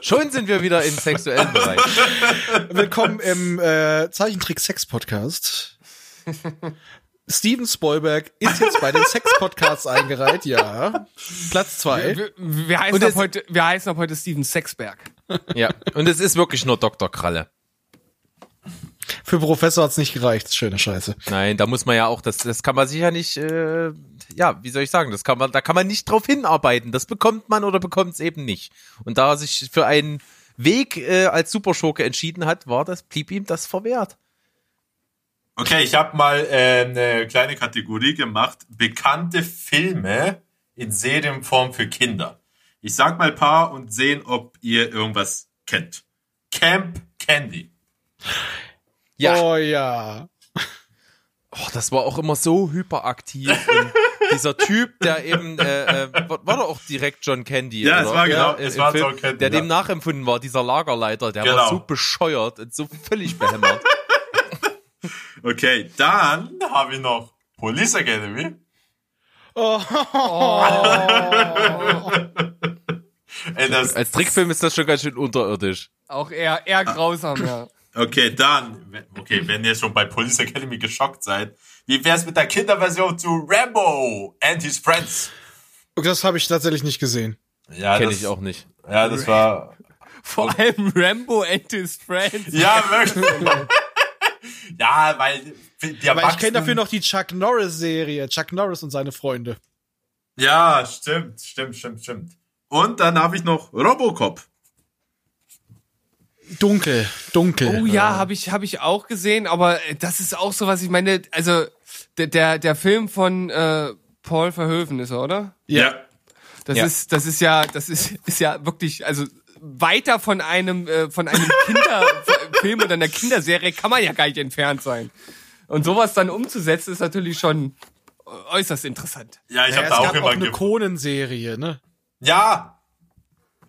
Schon sind wir wieder im sexuellen Bereich. Willkommen im äh, Zeichentrick-Sex-Podcast. Steven Spielberg ist jetzt bei den Sex-Podcasts eingereiht, ja. Platz zwei. Wir, wir, heißen Und ab heute, wir heißen ab heute Steven Sexberg. Ja, und es ist wirklich nur Dr. Kralle. Für Professor hat's nicht gereicht. Schöne Scheiße. Nein, da muss man ja auch, das, das kann man sicher nicht, äh, ja, wie soll ich sagen, das kann man, da kann man nicht drauf hinarbeiten. Das bekommt man oder bekommt es eben nicht. Und da er sich für einen Weg äh, als Superschurke entschieden hat, war das, blieb ihm das verwehrt. Okay, ich habe mal äh, eine kleine Kategorie gemacht. Bekannte Filme in Serienform für Kinder. Ich sag mal ein paar und sehen, ob ihr irgendwas kennt. Camp Candy. Ja, oh. Oh ja. das war auch immer so hyperaktiv. und dieser Typ, der eben, äh, äh, war war doch auch direkt John Candy, Ja, oder? es war genau, im es war Film, John Candy, Der ja. dem nachempfunden war, dieser Lagerleiter, der war Genau. so bescheuert und so völlig behämmert. Okay, dann habe ich noch Police Academy. Ey, das, Als Trickfilm ist das schon ganz schön unterirdisch. Auch eher, eher grausam, ja. Okay, dann, okay, wenn ihr schon bei Police Academy geschockt seid, wie wär's mit der Kinderversion zu Rambo and his Friends? Das habe ich tatsächlich nicht gesehen. Ja, Kenne ich auch nicht. Ja, das war, Vor allem Rambo and his friends. ja, wirklich. ja, weil die Aber ich kenne dafür noch die Chuck Norris-Serie. Chuck Norris und seine Freunde. Ja, stimmt, stimmt, stimmt, stimmt. Und dann habe ich noch Robocop. Dunkel, dunkel. Oh ja, habe ich, hab ich auch gesehen, aber äh, das ist auch so was, ich meine, also der, der, der Film von äh, Paul Verhoeven ist er, oder? Ja. Das Ja. ist, das ist ja, das ist, ist ja wirklich, also weiter von einem, äh, von einem Kinderfilm oder einer Kinderserie kann man ja gar nicht entfernt sein. Und sowas dann umzusetzen, ist natürlich schon äußerst interessant. Ja, ich Ja, habe es da auch gab auch immer eine Conan-Serie, ne? Ja.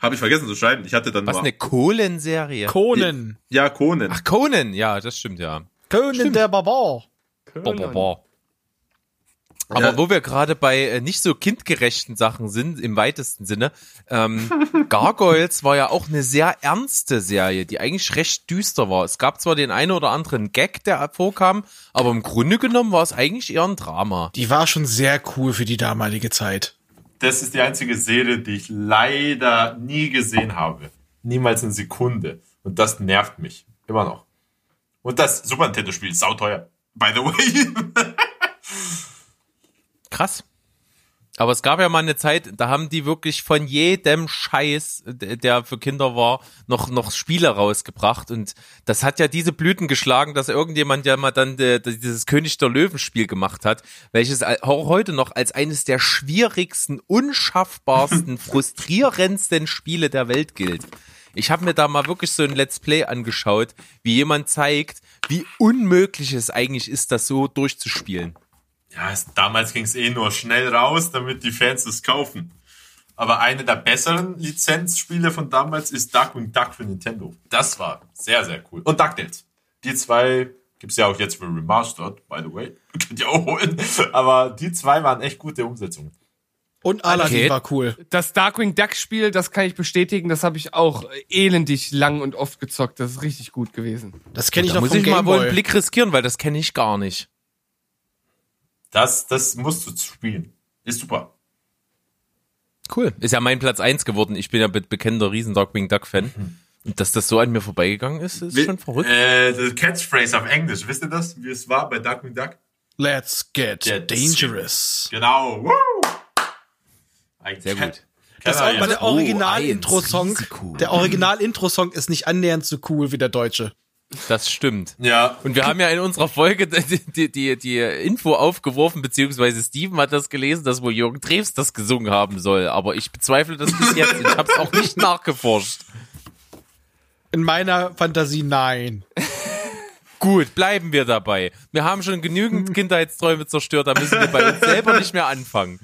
Habe ich vergessen zu schreiben. Ich hatte dann Was, nur eine Kohlen-Serie? Conan. Ja, Conan. Ach, Conan, ja, das stimmt, ja. Conan der Barbar. Boah, boah, boah. Aber Ja. wo wir gerade bei äh, nicht so kindgerechten Sachen sind, im weitesten Sinne, ähm, Gargoyles war ja auch eine sehr ernste Serie, die eigentlich recht düster war. Es gab zwar den einen oder anderen Gag, der vorkam, aber im Grunde genommen war es eigentlich eher ein Drama. Die war schon sehr cool für die damalige Zeit. Das ist die einzige Serie, die ich leider nie gesehen habe. Niemals eine Sekunde. Und das nervt mich. Immer noch. Und das Super Nintendo-Spiel ist sauteuer. By the way. Krass. Aber es gab ja mal eine Zeit, da haben die wirklich von jedem Scheiß, der für Kinder war, noch, noch Spiele rausgebracht. Und das hat ja diese Blüten geschlagen, dass irgendjemand ja mal dann äh, dieses König der Löwen Spiel gemacht hat, welches auch heute noch als eines der schwierigsten, unschaffbarsten, frustrierendsten Spiele der Welt gilt. Ich habe mir da mal wirklich so ein Let's Play angeschaut, wie jemand zeigt, wie unmöglich es eigentlich ist, das so durchzuspielen. Ja, es, damals ging es eh nur schnell raus, damit die Fans es kaufen. Aber eine der besseren Lizenzspiele von damals ist Darkwing Duck für Nintendo. Das war sehr, sehr cool. Und DuckTales. Die zwei gibt's ja auch jetzt für Remastered, by the way. Könnt ihr auch holen. Aber die zwei waren echt gute Umsetzungen. Und Aladdin Okay. war cool. Das Darkwing Duck Spiel, das kann ich bestätigen, das habe ich auch elendig lang und oft gezockt. Das ist richtig gut gewesen. Das kenne ich Da noch muss vom ich mal wohl einen. Blick riskieren, weil das kenne ich gar nicht. Das, das musst du spielen. Ist super. Cool. Ist ja mein Platz eins geworden. Ich bin ja be bekennender riesen Darkwing Duck Fan. Und dass das so an mir vorbeigegangen ist, ist schon verrückt. Äh, Catchphrase auf Englisch, wisst ihr das, wie es war bei Darkwing Duck? Let's get das- dangerous. Genau. Woo! Ein Sehr Cat- gut. Das auch jetzt. der Original-Intro-Song. Risiko. Der Original-Intro-Song ist nicht annähernd so cool wie der deutsche. Das stimmt. Ja, Und wir haben ja in unserer Folge die, die, die, die Info aufgeworfen, beziehungsweise Steven hat das gelesen, dass wohl Jürgen Drews das gesungen haben soll. Aber ich bezweifle das bis jetzt. Ich habe es auch nicht nachgeforscht. In meiner Fantasie nein. Gut, bleiben wir dabei. Wir haben schon genügend Kindheitsträume zerstört, da müssen wir bei uns selber nicht mehr anfangen.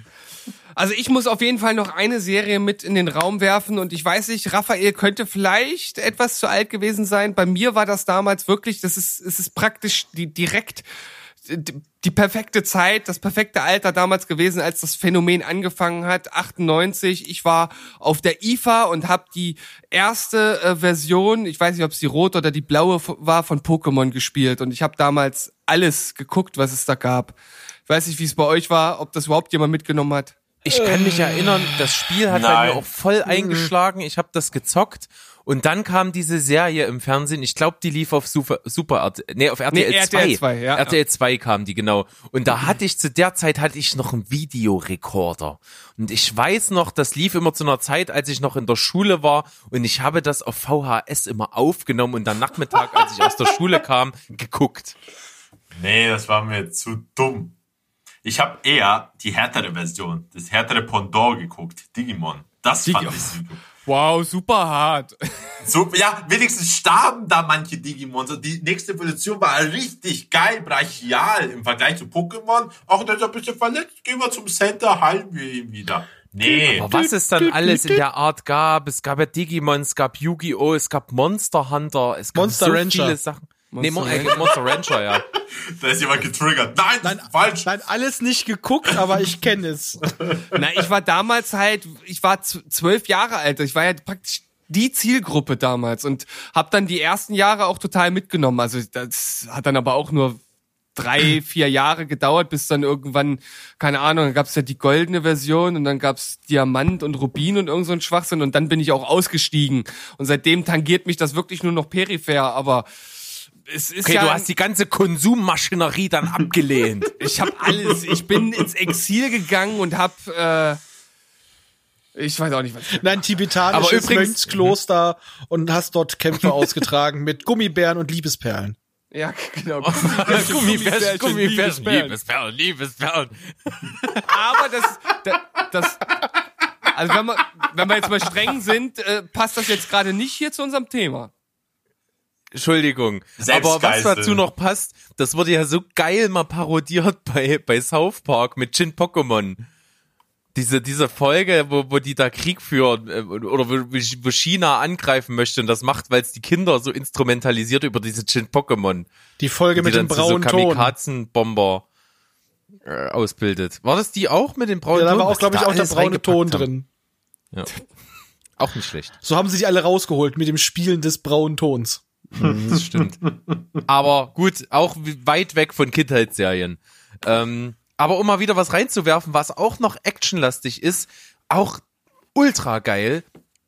Also ich muss auf jeden Fall noch eine Serie mit in den Raum werfen und ich weiß nicht, Raphael könnte vielleicht etwas zu alt gewesen sein. Bei mir war das damals wirklich, das ist, es ist praktisch die, direkt die, perfekte Zeit, das perfekte Alter damals gewesen, als das Phänomen angefangen hat, 98. Ich war auf der IFA und habe die erste äh, Version, ich weiß nicht, ob es die rote oder die blaue war, von Pokémon gespielt und ich habe damals alles geguckt, was es da gab. Ich weiß nicht, wie es bei euch war, ob das überhaupt jemand mitgenommen hat. Ich kann mich erinnern, das Spiel hat bei Nein. mir auch voll eingeschlagen. Ich habe das gezockt und dann kam diese Serie im Fernsehen. Ich glaube, die lief auf Super, Super RT, nee, auf RTL, Nee, 2. RTL 2, ja. RTL 2 kam die genau. Und da hatte ich zu der Zeit hatte ich noch einen Videorekorder. Und ich weiß noch, das lief immer zu einer Zeit, als ich noch in der Schule war und ich habe das auf VHS immer aufgenommen und dann Nachmittag, als ich aus der Schule kam, geguckt. nee, das war mir zu dumm. Ich habe eher die härtere Version, das härtere Pendant geguckt, Digimon. Das fand Digi- ich super. Wow, super hart. So, ja, wenigstens starben da manche Digimons. Und die nächste Evolution war richtig geil, brachial im Vergleich zu Pokémon. Ach, der ist ein bisschen verletzt. Gehen wir zum Center, heilen wir ihn wieder. Nee. Aber was es dann alles in der Art gab, es gab ja Digimon, es gab Yu-Gi-Oh!, es gab Monster Hunter, es gab Monster so Rancher. viele Sachen. Nee, Mon Monster äh, Monster Rancher, ja. Da ist jemand getriggert. Nein, Nein, falsch. Nein, alles nicht geguckt, aber ich kenne es. Na, ich war damals halt, ich war zwölf Jahre alt. Ich war ja praktisch die Zielgruppe damals und habe dann die ersten Jahre auch total mitgenommen. Also das hat dann aber auch nur drei, vier Jahre gedauert, bis dann irgendwann, keine Ahnung, dann gab's ja die goldene Version und dann gab's Diamant und Rubin und irgend so ein Schwachsinn und dann bin ich auch ausgestiegen. Und seitdem tangiert mich das wirklich nur noch peripher, aber es ist Okay, ja... du hast die ganze Konsummaschinerie dann abgelehnt. Ich habe alles. Ich bin ins Exil gegangen und habe. Äh, ich weiß auch nicht was. Nein, tibetanisches Aber übrigens- Mönchskloster und hast dort Kämpfe ausgetragen mit Gummibären und Liebesperlen. Ja, genau. Gummibärchen, Gummibärchen, Liebesperlen. Liebesperlen, Liebesperlen. Aber das, das, das also wenn wir, wenn wir jetzt mal streng sind, äh, passt das jetzt gerade nicht hier zu unserem Thema. Entschuldigung. Aber was dazu noch passt, das wurde ja so geil mal parodiert bei, bei South Park mit Jin Pokémon. Diese, diese Folge, wo, wo die da Krieg führen äh, oder wo, wo China angreifen möchte und das macht, weil es die Kinder so instrumentalisiert über diese Jin Pokémon. Die Folge Die mit dem so braunen Ton. Kamikazenbomber. äh, ausbildet. War das die auch mit dem braunen Ja, da Ton? war auch, Was glaube ich, auch der braune Ton haben? drin. Auch nicht schlecht. So haben sie sich alle rausgeholt mit dem Spielen des braunen Tons. Das stimmt. Aber gut, auch weit weg von Kindheitsserien. Ähm, aber um mal wieder was reinzuwerfen, was auch noch actionlastig ist, auch ultra geil,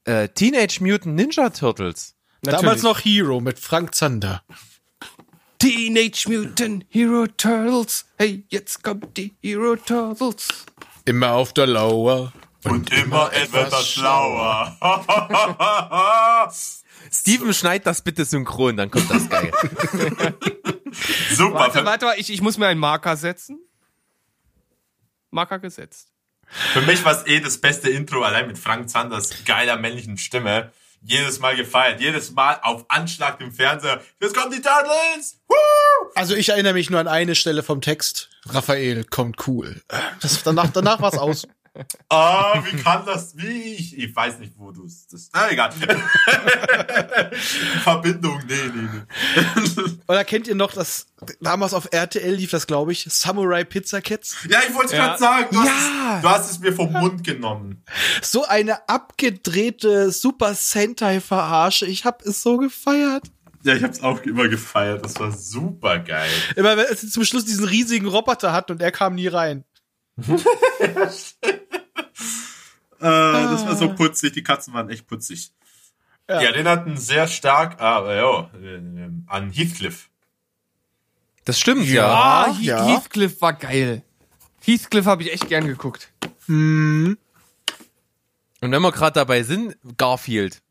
äh, Teenage Mutant Ninja Turtles. Damals noch Hero mit Frank Zander. Teenage Mutant Hero Turtles. Hey, jetzt kommt die Hero Turtles. Immer auf der Lauer. Und immer etwas schlauer. Steven, schneid das bitte synchron, dann kommt das geil. Super. Warte, warte, warte, ich, ich muss mir einen Marker setzen. Marker gesetzt. für mich war es eh das beste Intro, allein mit Frank Zanders geiler männlichen Stimme. Jedes Mal gefeiert. Jedes Mal auf Anschlag im Fernseher. Jetzt kommen die Turtles! Woo! Also ich erinnere mich nur an eine Stelle vom Text. Raphael kommt cool. Das, danach danach war's aus. Ah, wie kann das? Wie? Ich, ich weiß nicht, wo du es. Das, ah, egal. Verbindung, nee, nee, nee. Oder kennt ihr noch das, damals auf RTL lief das, glaube ich, Samurai Pizza Cats? Ja, ich wollte es Ja. gerade sagen. Du, Ja. hast es, du hast es mir vom Mund genommen. So eine abgedrehte Super Sentai Verarsche. Ich hab es so gefeiert. Ja, ich hab's auch immer gefeiert. Das war super geil. Immer wenn es zum Schluss diesen riesigen Roboter hat und er kam nie rein. Äh, das war so putzig. Die Katzen waren echt putzig. Ja. Die erinnerten sehr stark ah, ja, äh, an Heathcliff. Das stimmt, ja. Ah, Ja, He ja. Heathcliff war geil. Heathcliff habe ich echt gern geguckt. Und wenn wir gerade dabei sind, Garfield.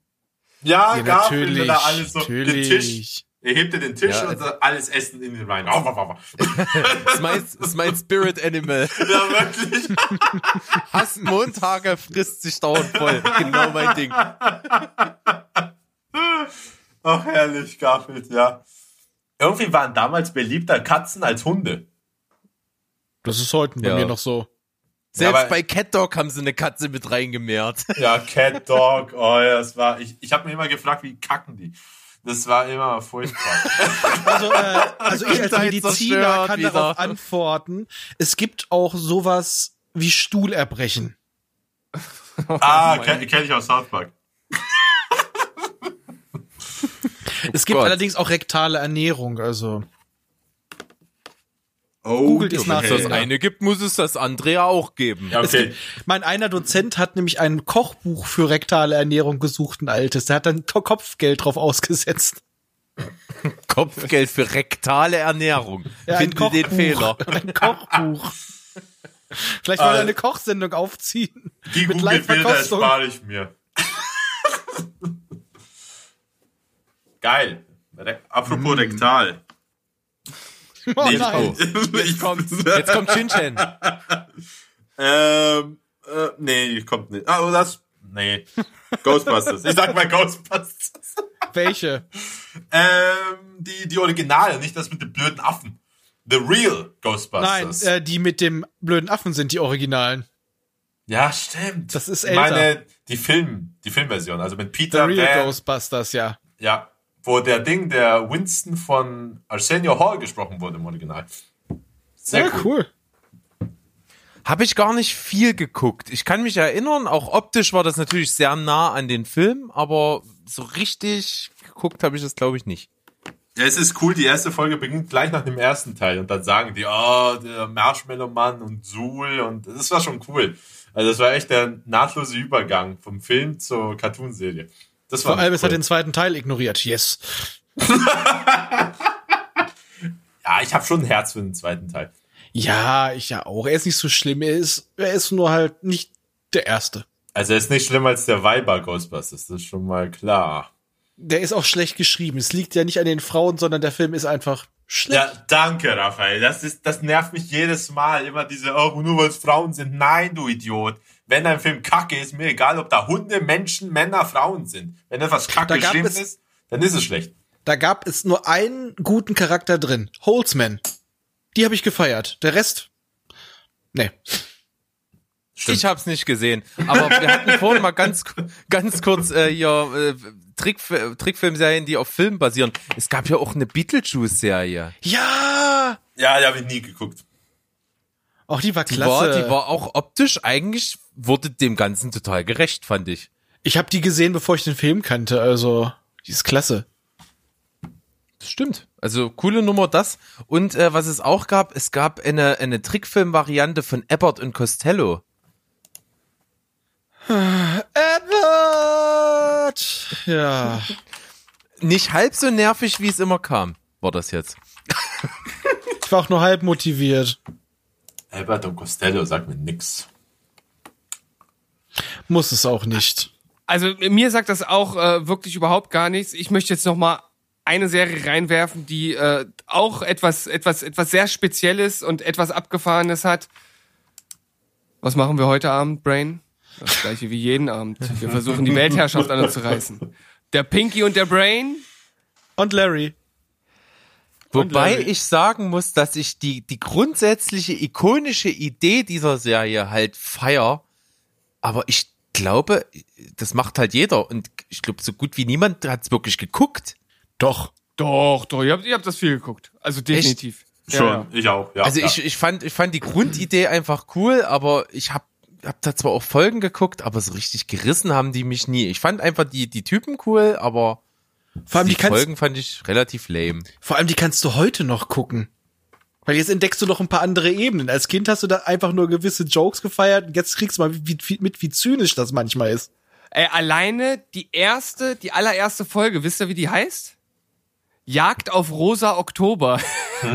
Ja, Ja, Garfield, natürlich, da alles so natürlich. Er hebt den Tisch Ja, und da alles Essen in den Wein. Das ist mein, das ist mein Spirit Animal. Ja, wirklich. Hasst Montage, frisst sich dauernd voll. Genau mein Ding. Ach, herrlich, Garfield, ja. Irgendwie waren damals beliebter Katzen als Hunde. Das ist heute bei Ja. mir noch so. Selbst aber- bei Cat Dog haben sie eine Katze mit reingemehrt. Ja, Cat Dog, oh ja, das war, ich, ich habe mir immer gefragt, wie kacken die? Das war immer furchtbar. Also, äh, also ich als Mediziner kann wieder. darauf antworten. Es gibt auch sowas wie Stuhlerbrechen. ah, kenne kenn ich aus South Park. Es gibt Gott. allerdings auch rektale Ernährung, also. Oh, Googelt es nach, Wenn es das eine gibt, muss es das andere ja auch geben. Ja, Es okay. gibt, mein einer Dozent hat nämlich ein Kochbuch für rektale Ernährung gesucht, ein altes. Der hat dann Ko- Kopfgeld drauf ausgesetzt. Kopfgeld für rektale Ernährung. Ja, Finden den Kochbuch. Fehler. Ein Kochbuch. Vielleicht wollen wir Äh, eine Kochsendung aufziehen. Die mit Live-Verkostung. erspare ich mir. Geil. Apropos rektal. Oh Nee, nein. ich kommt. Jetzt kommt Chinchan. Ähm, äh, nee, kommt nicht. Ah, oh, das. Nee. Ghostbusters. Ich sag mal Ghostbusters. Welche? Ähm, die, die Originale, nicht das mit den blöden Affen. The real Nein, Ghostbusters. äh, die mit dem blöden Affen sind die Originalen. ja, stimmt. Das ist ich älter. meine, die Film, die Filmversion, also mit The Peter Real Van, Ghostbusters, ja. ja, wo der Ding, der Winston von Arsenio Hall gesprochen wurde im Original. Sehr ja, cool. cool. Habe ich gar nicht viel geguckt. Ich kann mich erinnern, auch optisch war das natürlich sehr nah an den Film, aber so richtig geguckt habe ich das, glaube ich, nicht. Ja, es ist cool, die erste Folge beginnt gleich nach dem ersten Teil und dann sagen die, oh, der Marshmallow-Mann und Zool und das war schon cool. Also das war echt der nahtlose Übergang vom Film zur Cartoonserie. Das Vor allem, es cool. hat den zweiten Teil ignoriert. Yes. Ja, ich habe schon ein Herz für den zweiten Teil. Ja, ich ja auch. Er ist nicht so schlimm. Er ist, er ist nur halt nicht der Erste. Also er ist nicht schlimmer als der Weiber Ghostbusters, das ist schon mal klar. Der ist auch schlecht geschrieben. Es liegt ja nicht an den Frauen, sondern der Film ist einfach schlecht. Ja, danke, Raphael. Das ist, das nervt mich jedes Mal. Immer diese, oh, nur weil es Frauen sind. Nein, du Idiot. Wenn ein Film kacke ist, mir egal, ob da Hunde, Menschen, Männer, Frauen sind. Wenn etwas kacke geschrieben es- ist, dann ist es schlecht. Da gab es nur einen guten Charakter drin. Holzman. Die habe ich gefeiert. Der Rest? Nee. Stimmt. Ich habe es nicht gesehen. Aber wir hatten vorhin mal ganz, ganz kurz äh, hier äh, Trick, Trickfilmserien, die auf Filmen basieren. Es gab ja auch eine Beetlejuice-Serie. Ja! Ja, die habe ich nie geguckt. Auch die war Die klasse. war, die war auch optisch eigentlich, wurde dem Ganzen total gerecht, fand ich. ich habe die gesehen, bevor ich den Film kannte, also die ist klasse. Das stimmt. Also coole Nummer das. Und äh, was es auch gab, es gab eine, eine Trickfilm-Variante von Abbott und Costello. Edward! Ja. Nicht halb so nervig, wie es immer kam, war das jetzt. Ich war auch nur halb motiviert. Albert und Costello sagt mir nix. Muss es auch nicht. Also mir sagt das auch äh, wirklich überhaupt gar nichts. Ich möchte jetzt noch mal eine Serie reinwerfen, die äh, auch etwas, etwas, etwas sehr Spezielles und etwas Abgefahrenes hat. Was machen wir heute Abend, Brain? Das gleiche wie jeden Abend. Wir versuchen die Weltherrschaft an uns zu reißen. Der Pinky und der Brain. Und Larry. Wobei Larry. ich sagen muss, dass ich die, die grundsätzliche ikonische Idee dieser Serie halt feier. Aber ich glaube, das macht halt jeder. Und ich glaube, so gut wie niemand hat es wirklich geguckt. Doch. Doch, doch, ihr habt, ihr habt das viel geguckt. Also definitiv. Ja, Schon, ja. ich auch. Ja, also ja. ich, ich fand, ich fand die Grundidee einfach cool, aber ich habe hab da zwar auch Folgen geguckt, aber so richtig gerissen haben die mich nie. Ich fand einfach die, die Typen cool, aber Vor allem die die, kannst, Folgen fand ich relativ lame. vor allem die kannst du heute noch gucken. Weil jetzt entdeckst du noch ein paar andere Ebenen. Als Kind hast du da einfach nur gewisse Jokes gefeiert und jetzt kriegst du mal wie, wie, mit, wie zynisch das manchmal ist. Ey, alleine die erste, die allererste Folge, wisst ihr, wie die heißt? Jagd auf Rosa Oktober.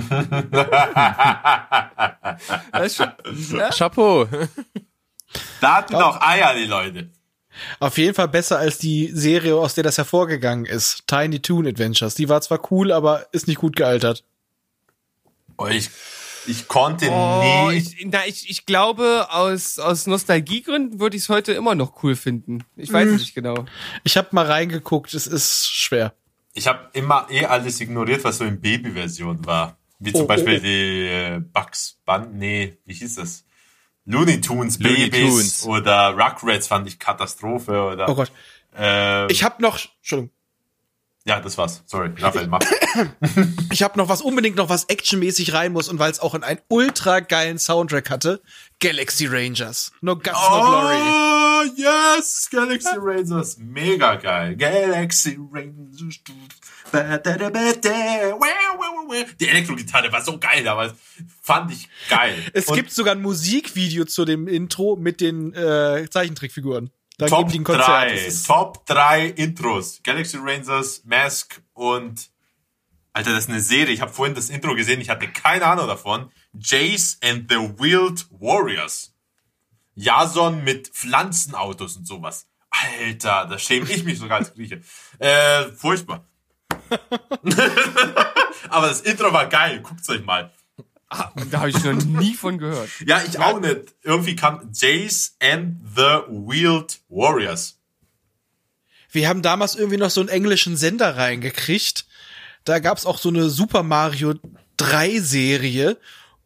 das ist schon, ja? Chapeau. da hatten auch Eier, die Leute. Auf jeden Fall besser als die Serie, aus der das hervorgegangen ist. Tiny Toon Adventures. Die war zwar cool, aber ist nicht gut gealtert. Oh, ich, ich konnte Oh, nie. ich, na, ich, ich glaube, aus, aus Nostalgiegründen würde ich es heute immer noch cool finden. Ich weiß es nicht genau. Ich habe mal reingeguckt, es ist schwer. Ich habe immer eh alles ignoriert, was so in Baby-Version war. Wie zum Oh, Beispiel oh, oh. die äh, Bugs Bunny, nee, wie hieß das? Looney Tunes Looney Babys Tunes. oder Rugrats fand ich Katastrophe oder. Oh Gott. ähm, Ich habe noch, Entschuldigung, ja, das war's. Sorry, Raphael, mach. ich habe noch was unbedingt noch was actionmäßig rein muss und weil es auch einen ultra geilen Soundtrack hatte, Galaxy Rangers. No guts, no glory. Oh, yes! Galaxy Rangers. Mega geil. Galaxy Rangers. Die Elektrogitarre war so geil, aber fand ich geil. Es Und gibt sogar ein Musikvideo zu dem Intro mit den äh, Zeichentrickfiguren. Da Top geben die ein Konzert. 3, Das ist- Top 3 Intros. Galaxy Rangers, Mask und Alter, das ist eine Serie. Ich habe vorhin das Intro gesehen, ich hatte keine Ahnung davon. Jace and the Wild Warriors. Jason mit Pflanzenautos und sowas. Alter, da schäme ich mich sogar als Grieche. Äh, furchtbar. Aber das Intro war geil, guckt's euch mal. Ah, da habe ich noch nie von gehört. Ja, ich auch nicht. Irgendwie kam Jace and the Wild Warriors. Wir haben damals irgendwie noch so einen englischen Sender reingekriegt. Da gab's auch so eine Super Mario 3 Serie.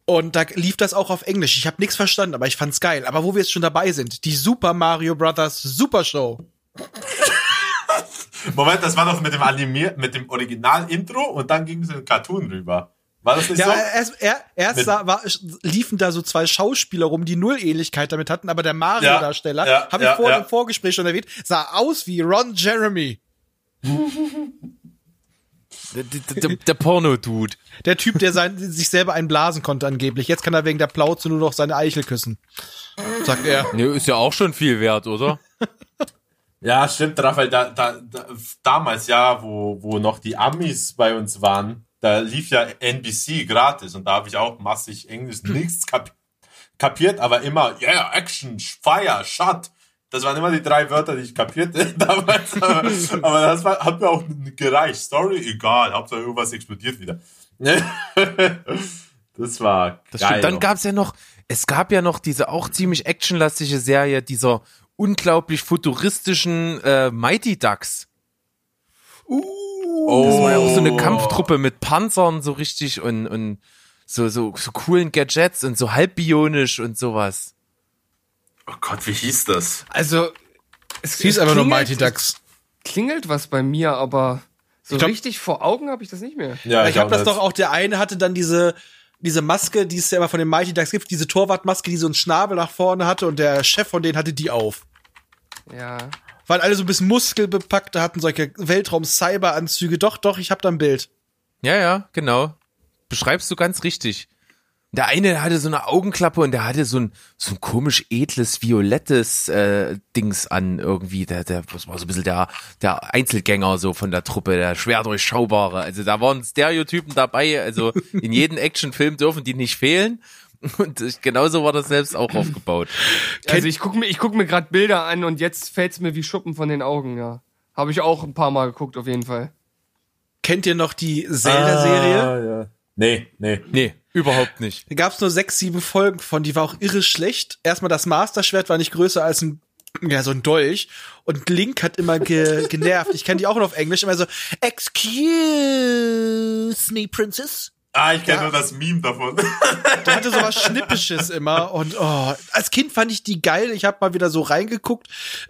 Und da lief das auch auf Englisch. Ich habe nichts verstanden, aber ich fand's geil. Aber wo wir jetzt schon dabei sind, die Super Mario Brothers Super Show. Moment, das war doch mit dem animiert, mit dem Original-Intro und dann ging es in den Cartoon rüber. War das nicht Ja, so? erst, er, erst sah, war, liefen da so zwei Schauspieler rum, die null Ähnlichkeit damit hatten, aber der Mario-Darsteller, Ja, ja, habe ich ja, vorhin im Vorgespräch schon erwähnt, sah aus wie Ron Jeremy. Der, der, der, der Porno-Dude. Der Typ, der sein, sich selber einblasen konnte angeblich. Jetzt kann er wegen der Plauze nur noch seine Eichel küssen. Sagt er. Ne, ist ja auch schon viel wert, oder? Ja, stimmt, Raphael, da, da, da, damals ja, wo, wo noch die Amis bei uns waren, da lief ja NBC gratis und da habe ich auch massig Englisch nichts kap kapiert, aber immer, yeah, Action, Fire, Shot. Das waren immer die drei Wörter, die ich kapierte damals. Aber, aber das war, hat mir auch gereicht. Story, egal, Hauptsache irgendwas explodiert wieder. Das war Das geil. stimmt. Dann gab's ja noch, es gab ja noch diese auch ziemlich actionlastige Serie dieser unglaublich futuristischen äh, Mighty Ducks. Oh, Das war ja auch so eine Kampftruppe mit Panzern so richtig und, und so, so, so coolen Gadgets und so halbbionisch und sowas. Oh Gott, wie hieß das? Also, es, es einfach nur klingelt- Mighty Ducks. Klingelt was bei mir, aber so Ich glaub- richtig vor Augen habe ich das nicht mehr. Ja, ich habe auch das doch auch, der eine hatte dann diese, diese Maske, die es ja immer von den Mighty Ducks gibt, diese Torwartmaske, die so einen Schnabel nach vorne hatte und der Chef von denen hatte die auf. Ja. Waren alle so ein bisschen muskelbepackt, hatten solche Weltraum-Cyber-Anzüge. Doch, doch, ich hab da ein Bild. Ja, ja, genau. Beschreibst du ganz richtig. Der eine hatte so eine Augenklappe und der hatte so ein, so ein komisch edles, violettes äh, Dings an irgendwie. Der, der, das war so ein bisschen der, der Einzelgänger so von der Truppe, der schwer durchschaubare. Also da waren Stereotypen dabei. Also in jedem Actionfilm dürfen die nicht fehlen. Und ich, genauso war das selbst auch aufgebaut. Also ich gucke mir, ich guck mir gerade Bilder an und jetzt fällt's mir wie Schuppen von den Augen, ja. Habe ich auch ein paar Mal geguckt, auf jeden Fall. Kennt ihr noch die Zelda-Serie? Ah, ja. Nee, nee. Nee, überhaupt nicht. Da gab's nur sechs, sieben Folgen von, die war auch irre schlecht. Erstmal das Master-Schwert war nicht größer als ein, ja, so ein Dolch. Und Link hat immer ge genervt. Ich kenne die auch nur auf Englisch, immer so, excuse me, Princess. Ah, ich kenne nur das Meme davon. Der hatte sowas Schnippisches immer und oh, als Kind fand ich die geil. Ich habe mal wieder so reingeguckt.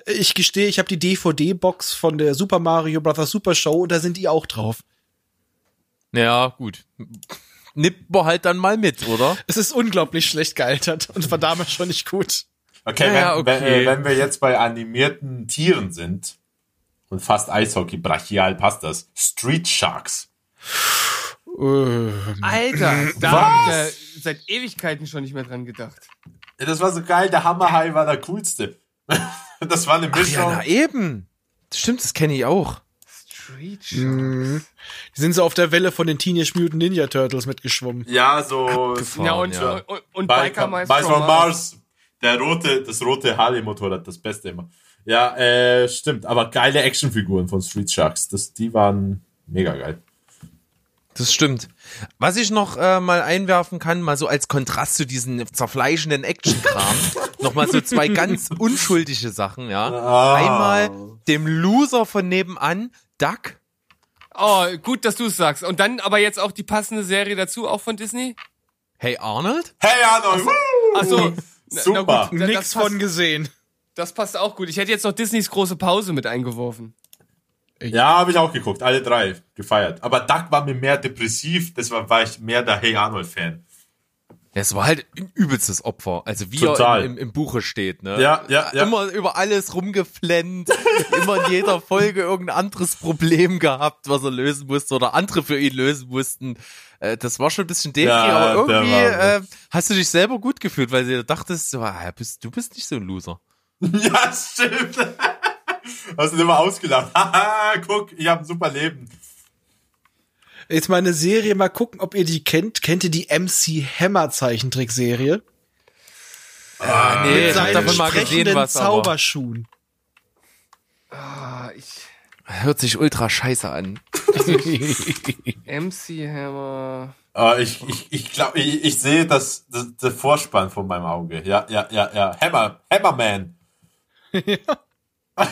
Ich gestehe, ich habe die DVD-Box von der Super Mario Bros. Super Show und da sind die auch drauf. Ja, gut. Nimmt man halt dann mal mit, oder? Es ist unglaublich schlecht gealtert und war damals schon nicht gut. Okay, Ja, wenn, Wenn, okay. äh, wenn wir jetzt bei animierten Tieren sind und fast Eishockey, brachial passt das. Street Sharks. Alter, da hab ich ja seit Ewigkeiten schon nicht mehr dran gedacht. Ja, Das war so geil, der Hammerhai war der coolste. Das war eine Ach Mischung. ja, na eben. Stimmt, das kenne ich auch. Street Die sind so auf der Welle von den Teenage Mutant Ninja Turtles mitgeschwommen. Ja, so Ja, und, ja. und, und Biker, Biker from Mars. Der rote, das rote Harley-Motorrad, das Beste immer. Ja, äh, stimmt. Aber geile Actionfiguren von Street Sharks. Das, die waren mega geil. Das stimmt. Was ich noch äh, mal einwerfen kann, mal so als Kontrast zu diesen zerfleischenden Action-Kram, noch mal so zwei ganz unschuldige Sachen, ja. Ah. Einmal dem Loser von nebenan, Duck. Oh, gut, dass du es sagst. Und dann aber jetzt auch die passende Serie dazu, auch von Disney? Hey Arnold? Hey Arnold! woo! Achso. Na, Super. na gut, da- Nix von gesehen. Das passt auch gut. Ich hätte jetzt noch Disneys große Pause mit eingeworfen. Ja, habe ich auch geguckt. Alle drei gefeiert. Aber Duck war mir mehr depressiv. Deshalb war ich mehr der Hey Arnold-Fan. Es war halt ein übelstes Opfer. Also wie Total. er im, im, Buche steht, ne? Ja, ja, ja. Immer über alles rumgeflennt, immer in jeder Folge irgendein anderes Problem gehabt, was er lösen musste oder andere für ihn lösen mussten. Äh, das war schon ein bisschen dämlich, Ja, aber irgendwie äh, hast du dich selber gut gefühlt, weil du dachtest, ah, bist, du bist nicht so ein Loser. Ja, stimmt. Hast du immer ausgelacht. Haha, guck, ich habe ein super Leben. Jetzt mal eine Serie, mal gucken, ob ihr die kennt. Kennt ihr die MC Hammer Zeichentrickserie? Ah, nee, ich hab Seinen davon mal gesehen, was, Zauberschuhen. Ah, ich. hört sich ultra scheiße an. MC Hammer. Ah, ich ich, ich glaube, ich, ich sehe das, das, der Vorspann vor meinem Auge. Ja, ja, ja, ja. Hammer, Hammerman.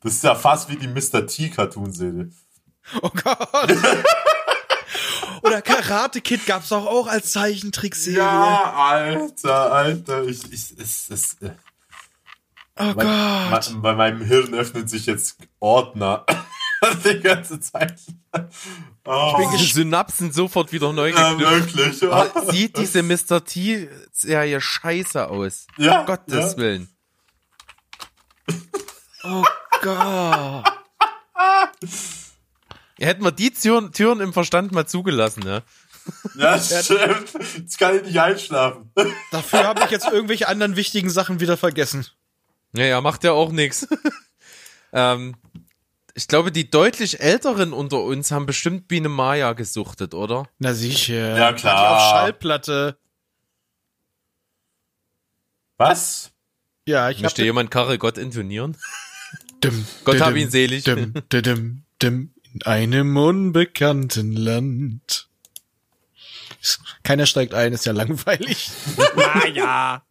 Das ist ja fast wie die Mr. T Cartoon-Serie. Oh Gott. Oder Karate Kid gab's auch, auch als Zeichentrickserie. Ja, Alter, Alter. Ich, ich, es, es, äh, Oh mein, Gott. mein, bei meinem Hirn öffnen sich jetzt Ordner. Die ganze Zeit. Oh, Die Synapsen sofort wieder neu ja, geknüpft. wirklich. Aber Sieht diese Mr. T-Serie scheiße aus. Ja, Gottes ja. Willen. Oh Gott. Hätten wir die Türen, Türen im Verstand mal zugelassen, ne? Ja, stimmt. Jetzt kann ich nicht einschlafen. Dafür habe ich jetzt irgendwelche anderen wichtigen Sachen wieder vergessen. Naja, macht ja auch nix. ähm, ich glaube, die deutlich Älteren unter uns haben bestimmt Biene Maya gesuchtet, oder? Na sicher. Ja, klar. Hat die auf Schallplatte. Was? Ja, ich Möchte hab jemand Karel Gott intonieren? Dim, Gott dim, hab ihn selig. Dim, dim, dim, dim, in einem unbekannten Land. Keiner steigt ein, ist ja langweilig. Maja.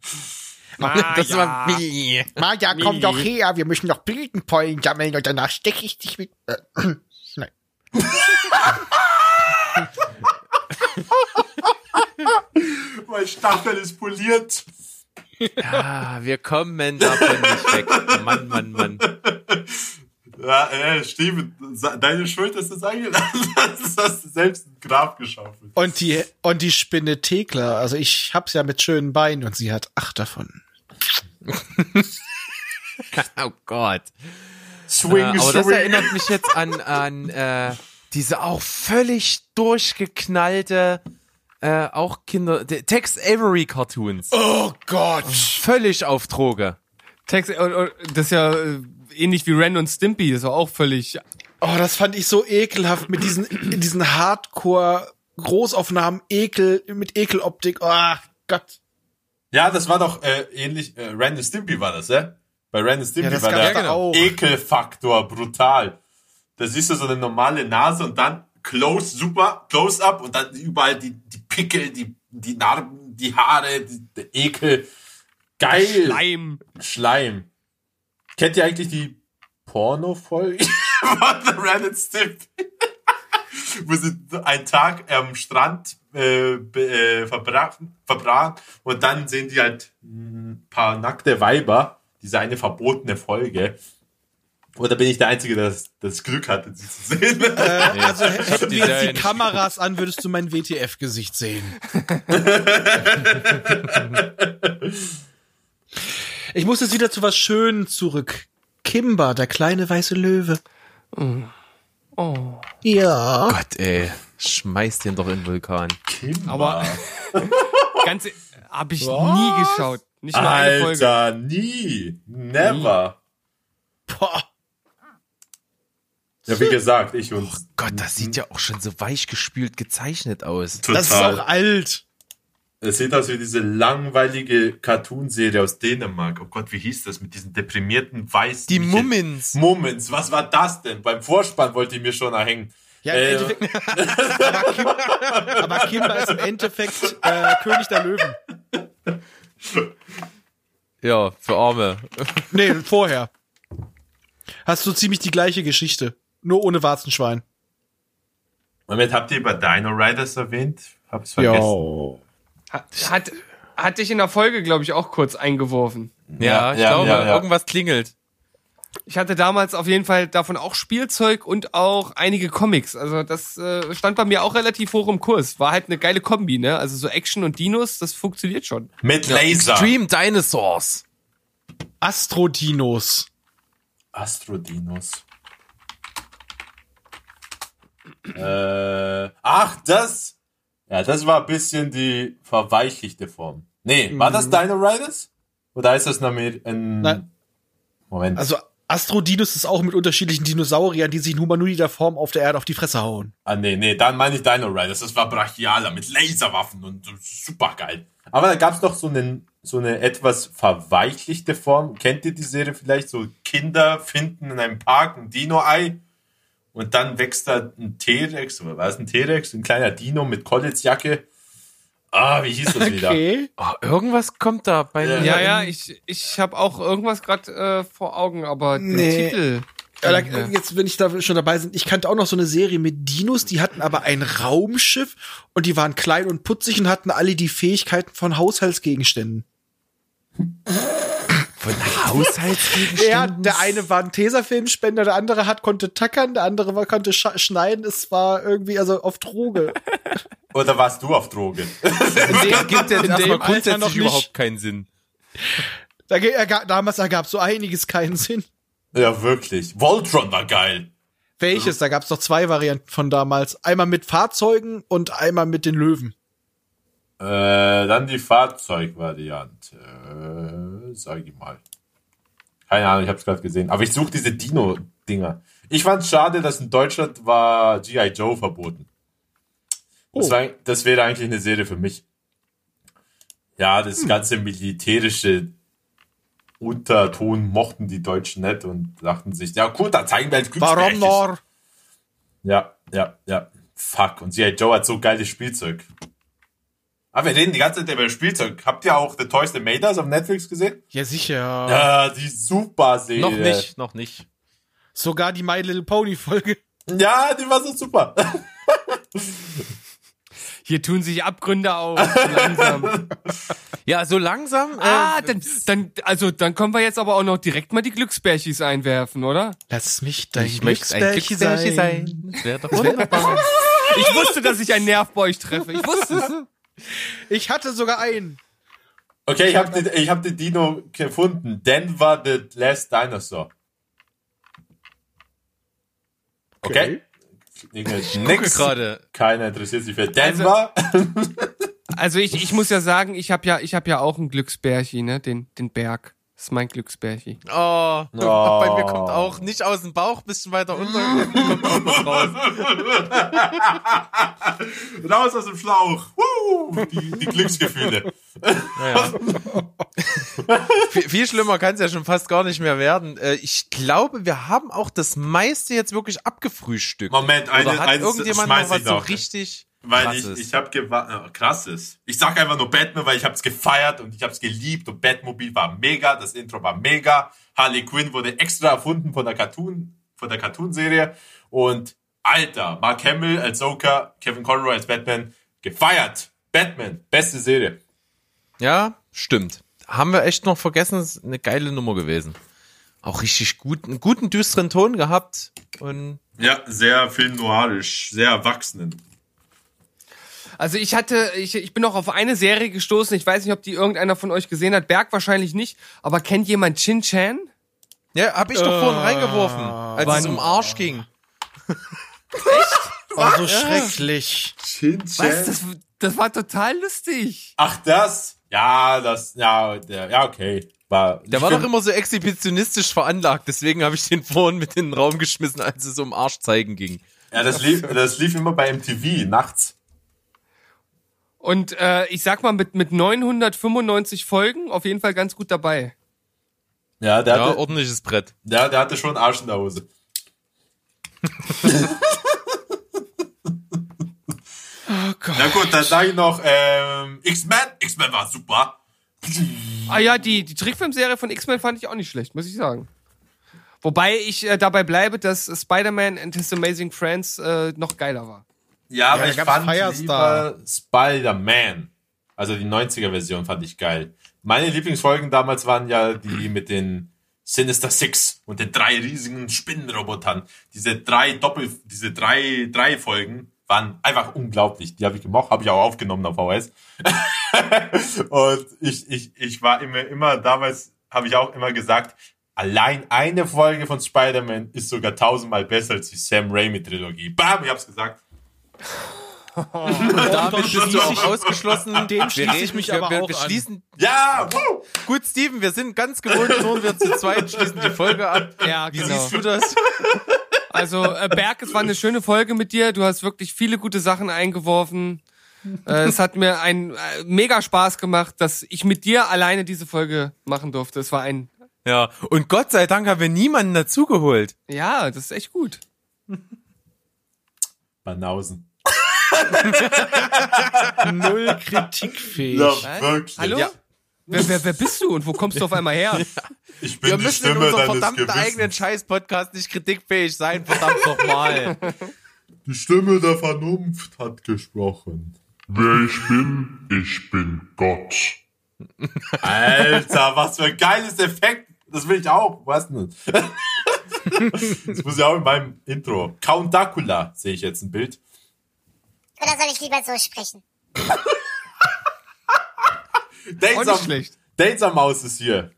Maja. Das war Billy. Maja, komm doch her, wir müssen noch Blütenpollen sammeln und danach steche ich dich mit. Äh, nein. Mein Stachel ist poliert. Ah, wir kommen davon nicht weg. Mann, Mann, Mann. Ja, äh, Steven, deine Schuld ist es eingeladen. Das hast du selbst ein Grab geschaufelt. Und die, und die Spinne Thekla. Also ich hab's ja mit schönen Beinen und sie hat acht davon. Oh Gott. Swing, Äh, aber das swing. erinnert mich jetzt an, an äh, diese auch völlig durchgeknallte, äh, auch Kinder, Tex Avery Cartoons. Oh Gott. Völlig auf Droge. Tex, äh, äh, das ist ja äh, ähnlich wie Ren und Stimpy, das war auch völlig. Oh, das fand ich so ekelhaft mit diesen, diesen Hardcore Großaufnahmen, Ekel, mit Ekeloptik. Oh Gott. Ja, das war doch äh, ähnlich, äh, Ren and Stimpy war das, ja? Bei Ren and Stimpy Ja, das war der genau. Ekelfaktor brutal. Da siehst du so eine normale Nase und dann close, super, close up und dann überall die, die Pickel, die, die Narben, die Haare, die, der Ekel. Geil. Leim. Schleim. Kennt ihr eigentlich die Porno-Folge von The and Stimpy? Wo sie einen Tag am Strand äh, äh, und dann sehen die halt ein paar nackte Weiber, diese eine verbotene Folge. Oder bin ich der Einzige, der das, das Glück hatte, sie zu sehen? Äh, also hab hätten die wir jetzt die Kameras an, würdest du mein WTF-Gesicht sehen. ich muss jetzt wieder zu was Schönem zurück. Kimba, der kleine weiße Löwe. Oh. Ja. Gott, ey. Schmeiß den doch in den Vulkan. Aber ganz habe ich nie geschaut. Nicht nur eine Folge. Alter, nie. Never. Boah. Ja, wie gesagt, ich und Gott, das sieht ja auch schon so weichgespült gezeichnet aus. total. Das ist auch alt. Es sieht aus wie diese langweilige Cartoonserie aus Dänemark. Oh Gott, wie hieß das mit diesen deprimierten weißen Die Mummins. Mummins, was war das denn? Beim Vorspann wollte ich mir schon erhängen. Ja, im Äh, Endeffekt, aber, Kim, aber Kimba ist im Endeffekt äh, König der Löwen. Ja, für Arme. Nee, vorher. Hast du ziemlich die gleiche Geschichte. Nur ohne Warzenschwein. Moment, habt ihr über Dino Riders erwähnt? Hab's vergessen. Hat, hat, hatte ich in der Folge, glaube ich, auch kurz eingeworfen. Ja, ich ja, glaube, ja, ja. irgendwas klingelt. Ich hatte damals auf jeden Fall davon auch Spielzeug und auch einige Comics. Also das äh, stand bei mir auch relativ hoch im Kurs. War halt eine geile Kombi, ne? Also so Action und Dinos, das funktioniert schon. Mit Laser. Extreme Dinosaurs. Astrodinos. Astrodinos. Äh, ach, das. Ja, das war ein bisschen die verweichlichte Form. Nee, war das Dino Riders? Oder ist das noch mit ein Nein. Moment. Also Astrodinos ist auch mit unterschiedlichen Dinosauriern, die sich in humanoider Form auf der Erde auf die Fresse hauen. ah, nee, nee, dann meine ich Dino Riders. Das war brachialer mit Laserwaffen und super geil. Aber da gab's noch so einen so eine etwas verweichlichte Form. Kennt ihr die Serie vielleicht? So Kinder finden in einem Park ein Dino-Ei und dann wächst da ein T-Rex, oder war es ein T-Rex? Ein kleiner Dino mit Collegejacke. Ah, wie hieß das wieder? Okay. Oh, irgendwas kommt da bei Ja. Ja, ja, ich, ich habe auch irgendwas gerade äh, vor Augen, aber den Nee. Titel. Ja, jetzt, wenn ich da schon dabei bin, ich kannte auch noch so eine Serie mit Dinos, die hatten aber ein Raumschiff und die waren klein und putzig und hatten alle die Fähigkeiten von Haushaltsgegenständen. Von Haushaltsgegenständen. Ja, der eine war ein Tesafilmspender, der andere hat konnte tackern, der andere war, konnte schneiden. Es war irgendwie also auf Droge. Oder warst du auf Droge? Das gibt jetzt in dem Alter noch nicht. überhaupt keinen Sinn. Da, erga- damals ergab so einiges keinen Sinn. ja, wirklich. Voltron war geil. Welches? Da gab es doch zwei Varianten von damals. Einmal mit Fahrzeugen und einmal mit den Löwen. Äh, dann die Fahrzeugvariante. Äh, sag ich mal. Keine Ahnung, ich hab's gerade gesehen. Aber ich suche diese Dino-Dinger. Ich fand's schade, dass in Deutschland war G.I. Joe verboten. Das, Oh. war, das wäre eigentlich eine Serie für mich. Ja, das ganze militärische Unterton mochten die Deutschen nicht und dachten sich, ja gut, dann zeigen wir halt Warum noch? Ja, ja, ja. Fuck. Und G.I. Joe hat so geiles Spielzeug. Aber wir reden die ganze Zeit über Spielzeug. Habt ihr auch The Toys That Made Us auf Netflix gesehen? Ja, sicher. Ja, die super Serie. Noch nicht, noch nicht. Sogar die My Little Pony Folge. Ja, die war so super. Hier tun sich Abgründe auf. Langsam. Ja, so langsam. Ah, äh, dann, dann, also, dann können wir jetzt aber auch noch direkt mal die Glücksbärchis einwerfen, oder? Lass mich dein ich möchte ein Glücksbärchen sein. sein. Das wäre doch wunderbar. Ich wusste, dass ich einen Nerv bei euch treffe. Ich wusste es. Ich hatte sogar einen. Okay, ich habe den, ich hab den Dino gefunden. Denver the Last Dinosaur. Okay. Gucke Nix. gerade. Keiner interessiert sich für Denver. Also ich, ich muss ja sagen, ich habe ja, ich habe ja auch einen Glücksbärchi, ne, den, den Berg. Das ist mein Glücksbärchi. Oh, bei mir kommt auch nicht aus dem Bauch, bisschen weiter unten. kommt auch noch raus. Raus aus dem Schlauch. Die, die Glücksgefühle. Naja. viel, schlimmer kann es ja schon fast gar nicht mehr werden. Äh, Ich glaube, wir haben auch das meiste jetzt wirklich abgefrühstückt. Moment, eine, Oder hat eines irgendjemand noch was so richtig Weil krasses? ich, ich habe gewartet. Krasses. Ich sag einfach nur Batman, weil ich hab's gefeiert und ich hab's geliebt und Batmobil war mega, das Intro war mega. Harley Quinn wurde extra erfunden von der Cartoon, von der Cartoonserie und Alter, Mark Hamill als Joker, Kevin Conroy als Batman, gefeiert. Batman, beste Serie. Ja, stimmt. Haben wir echt noch vergessen, ist eine geile Nummer gewesen. Auch richtig gut, einen guten düsteren Ton gehabt und Ja, sehr film noirisch, sehr erwachsenen. Also ich hatte, ich, ich bin noch auf eine Serie gestoßen. Ich weiß nicht, ob die irgendeiner von euch gesehen hat. Berg wahrscheinlich nicht. Aber kennt jemand Chin Chan? ja, hab ich doch vorhin reingeworfen, als es Wann? um Arsch ging. Oh, so schrecklich. Was? Das, das war total lustig. Ach, das? Ja, das, ja, der, ja, okay. War, Der war doch immer so exhibitionistisch veranlagt, deswegen habe ich den vorhin mit in den Raum geschmissen, als es um Arsch zeigen ging. Ja, das lief, das lief immer bei MTV nachts. Und äh, ich sag mal, mit, mit 995 Folgen auf jeden Fall ganz gut dabei. Ja, der, Ja, hatte, ordentliches Brett. der, der hatte schon Arsch in der Hose. Oh Gott. Na gut, dann sage ich noch, ähm, X-Men. X-Men war super. Ah ja, die, die Trickfilmserie von X-Men fand ich auch nicht schlecht, muss ich sagen. Wobei ich äh, dabei bleibe, dass Spider-Man and His Amazing Friends äh, noch geiler war. Ja, aber da ich fand Firestar. lieber Spider-Man. Also die 90er-Version fand ich geil. Meine Lieblingsfolgen damals waren ja die mit den Sinister Six und den drei riesigen Spinnenrobotern. Diese drei Doppel, diese drei, drei Folgen waren einfach unglaublich. Die habe ich gemocht, habe ich auch aufgenommen auf VHS. und ich, ich, ich war immer, immer damals, habe ich auch immer gesagt, allein eine Folge von Spider-Man ist sogar tausendmal besser als die Sam Raimi-Trilogie. Bam, ich hab's gesagt. Damit bist du auch ausgeschlossen. Wir schließe ich mich wir, aber wir, auch wir an. schließen, Ja, woo! Gut, Steven, wir sind ganz gewohnt, nur wir zu zweit schließen die Folge ab. Ja, Wie genau. siehst du das? Also, äh, Berg, es war eine schöne Folge mit dir. Du hast wirklich viele gute Sachen eingeworfen. Äh, es hat mir ein äh, mega Spaß gemacht, dass ich mit dir alleine diese Folge machen durfte. Es war ein, Ja, und Gott sei Dank haben wir niemanden dazugeholt. ja, das ist echt gut. Banausen. Null kritikfähig. Ja, wirklich. Hallo? Ja. Wer, wer, wer bist du und wo kommst du auf einmal her? Ich bin Wir die müssen in Stimme unserem deines verdammten Gewissens. eigenen Scheiß-Podcast nicht kritikfähig sein, verdammt nochmal. Die Stimme der Vernunft hat gesprochen. Wer ich bin, ich bin Gott. Alter, was für ein geiles Effekt. Das will ich auch. Was denn? Das muss ich auch in meinem Intro. Count Dracula sehe ich jetzt ein Bild. Oder soll ich lieber so sprechen? Dates nicht am, schlecht. Dates am Maus ist hier.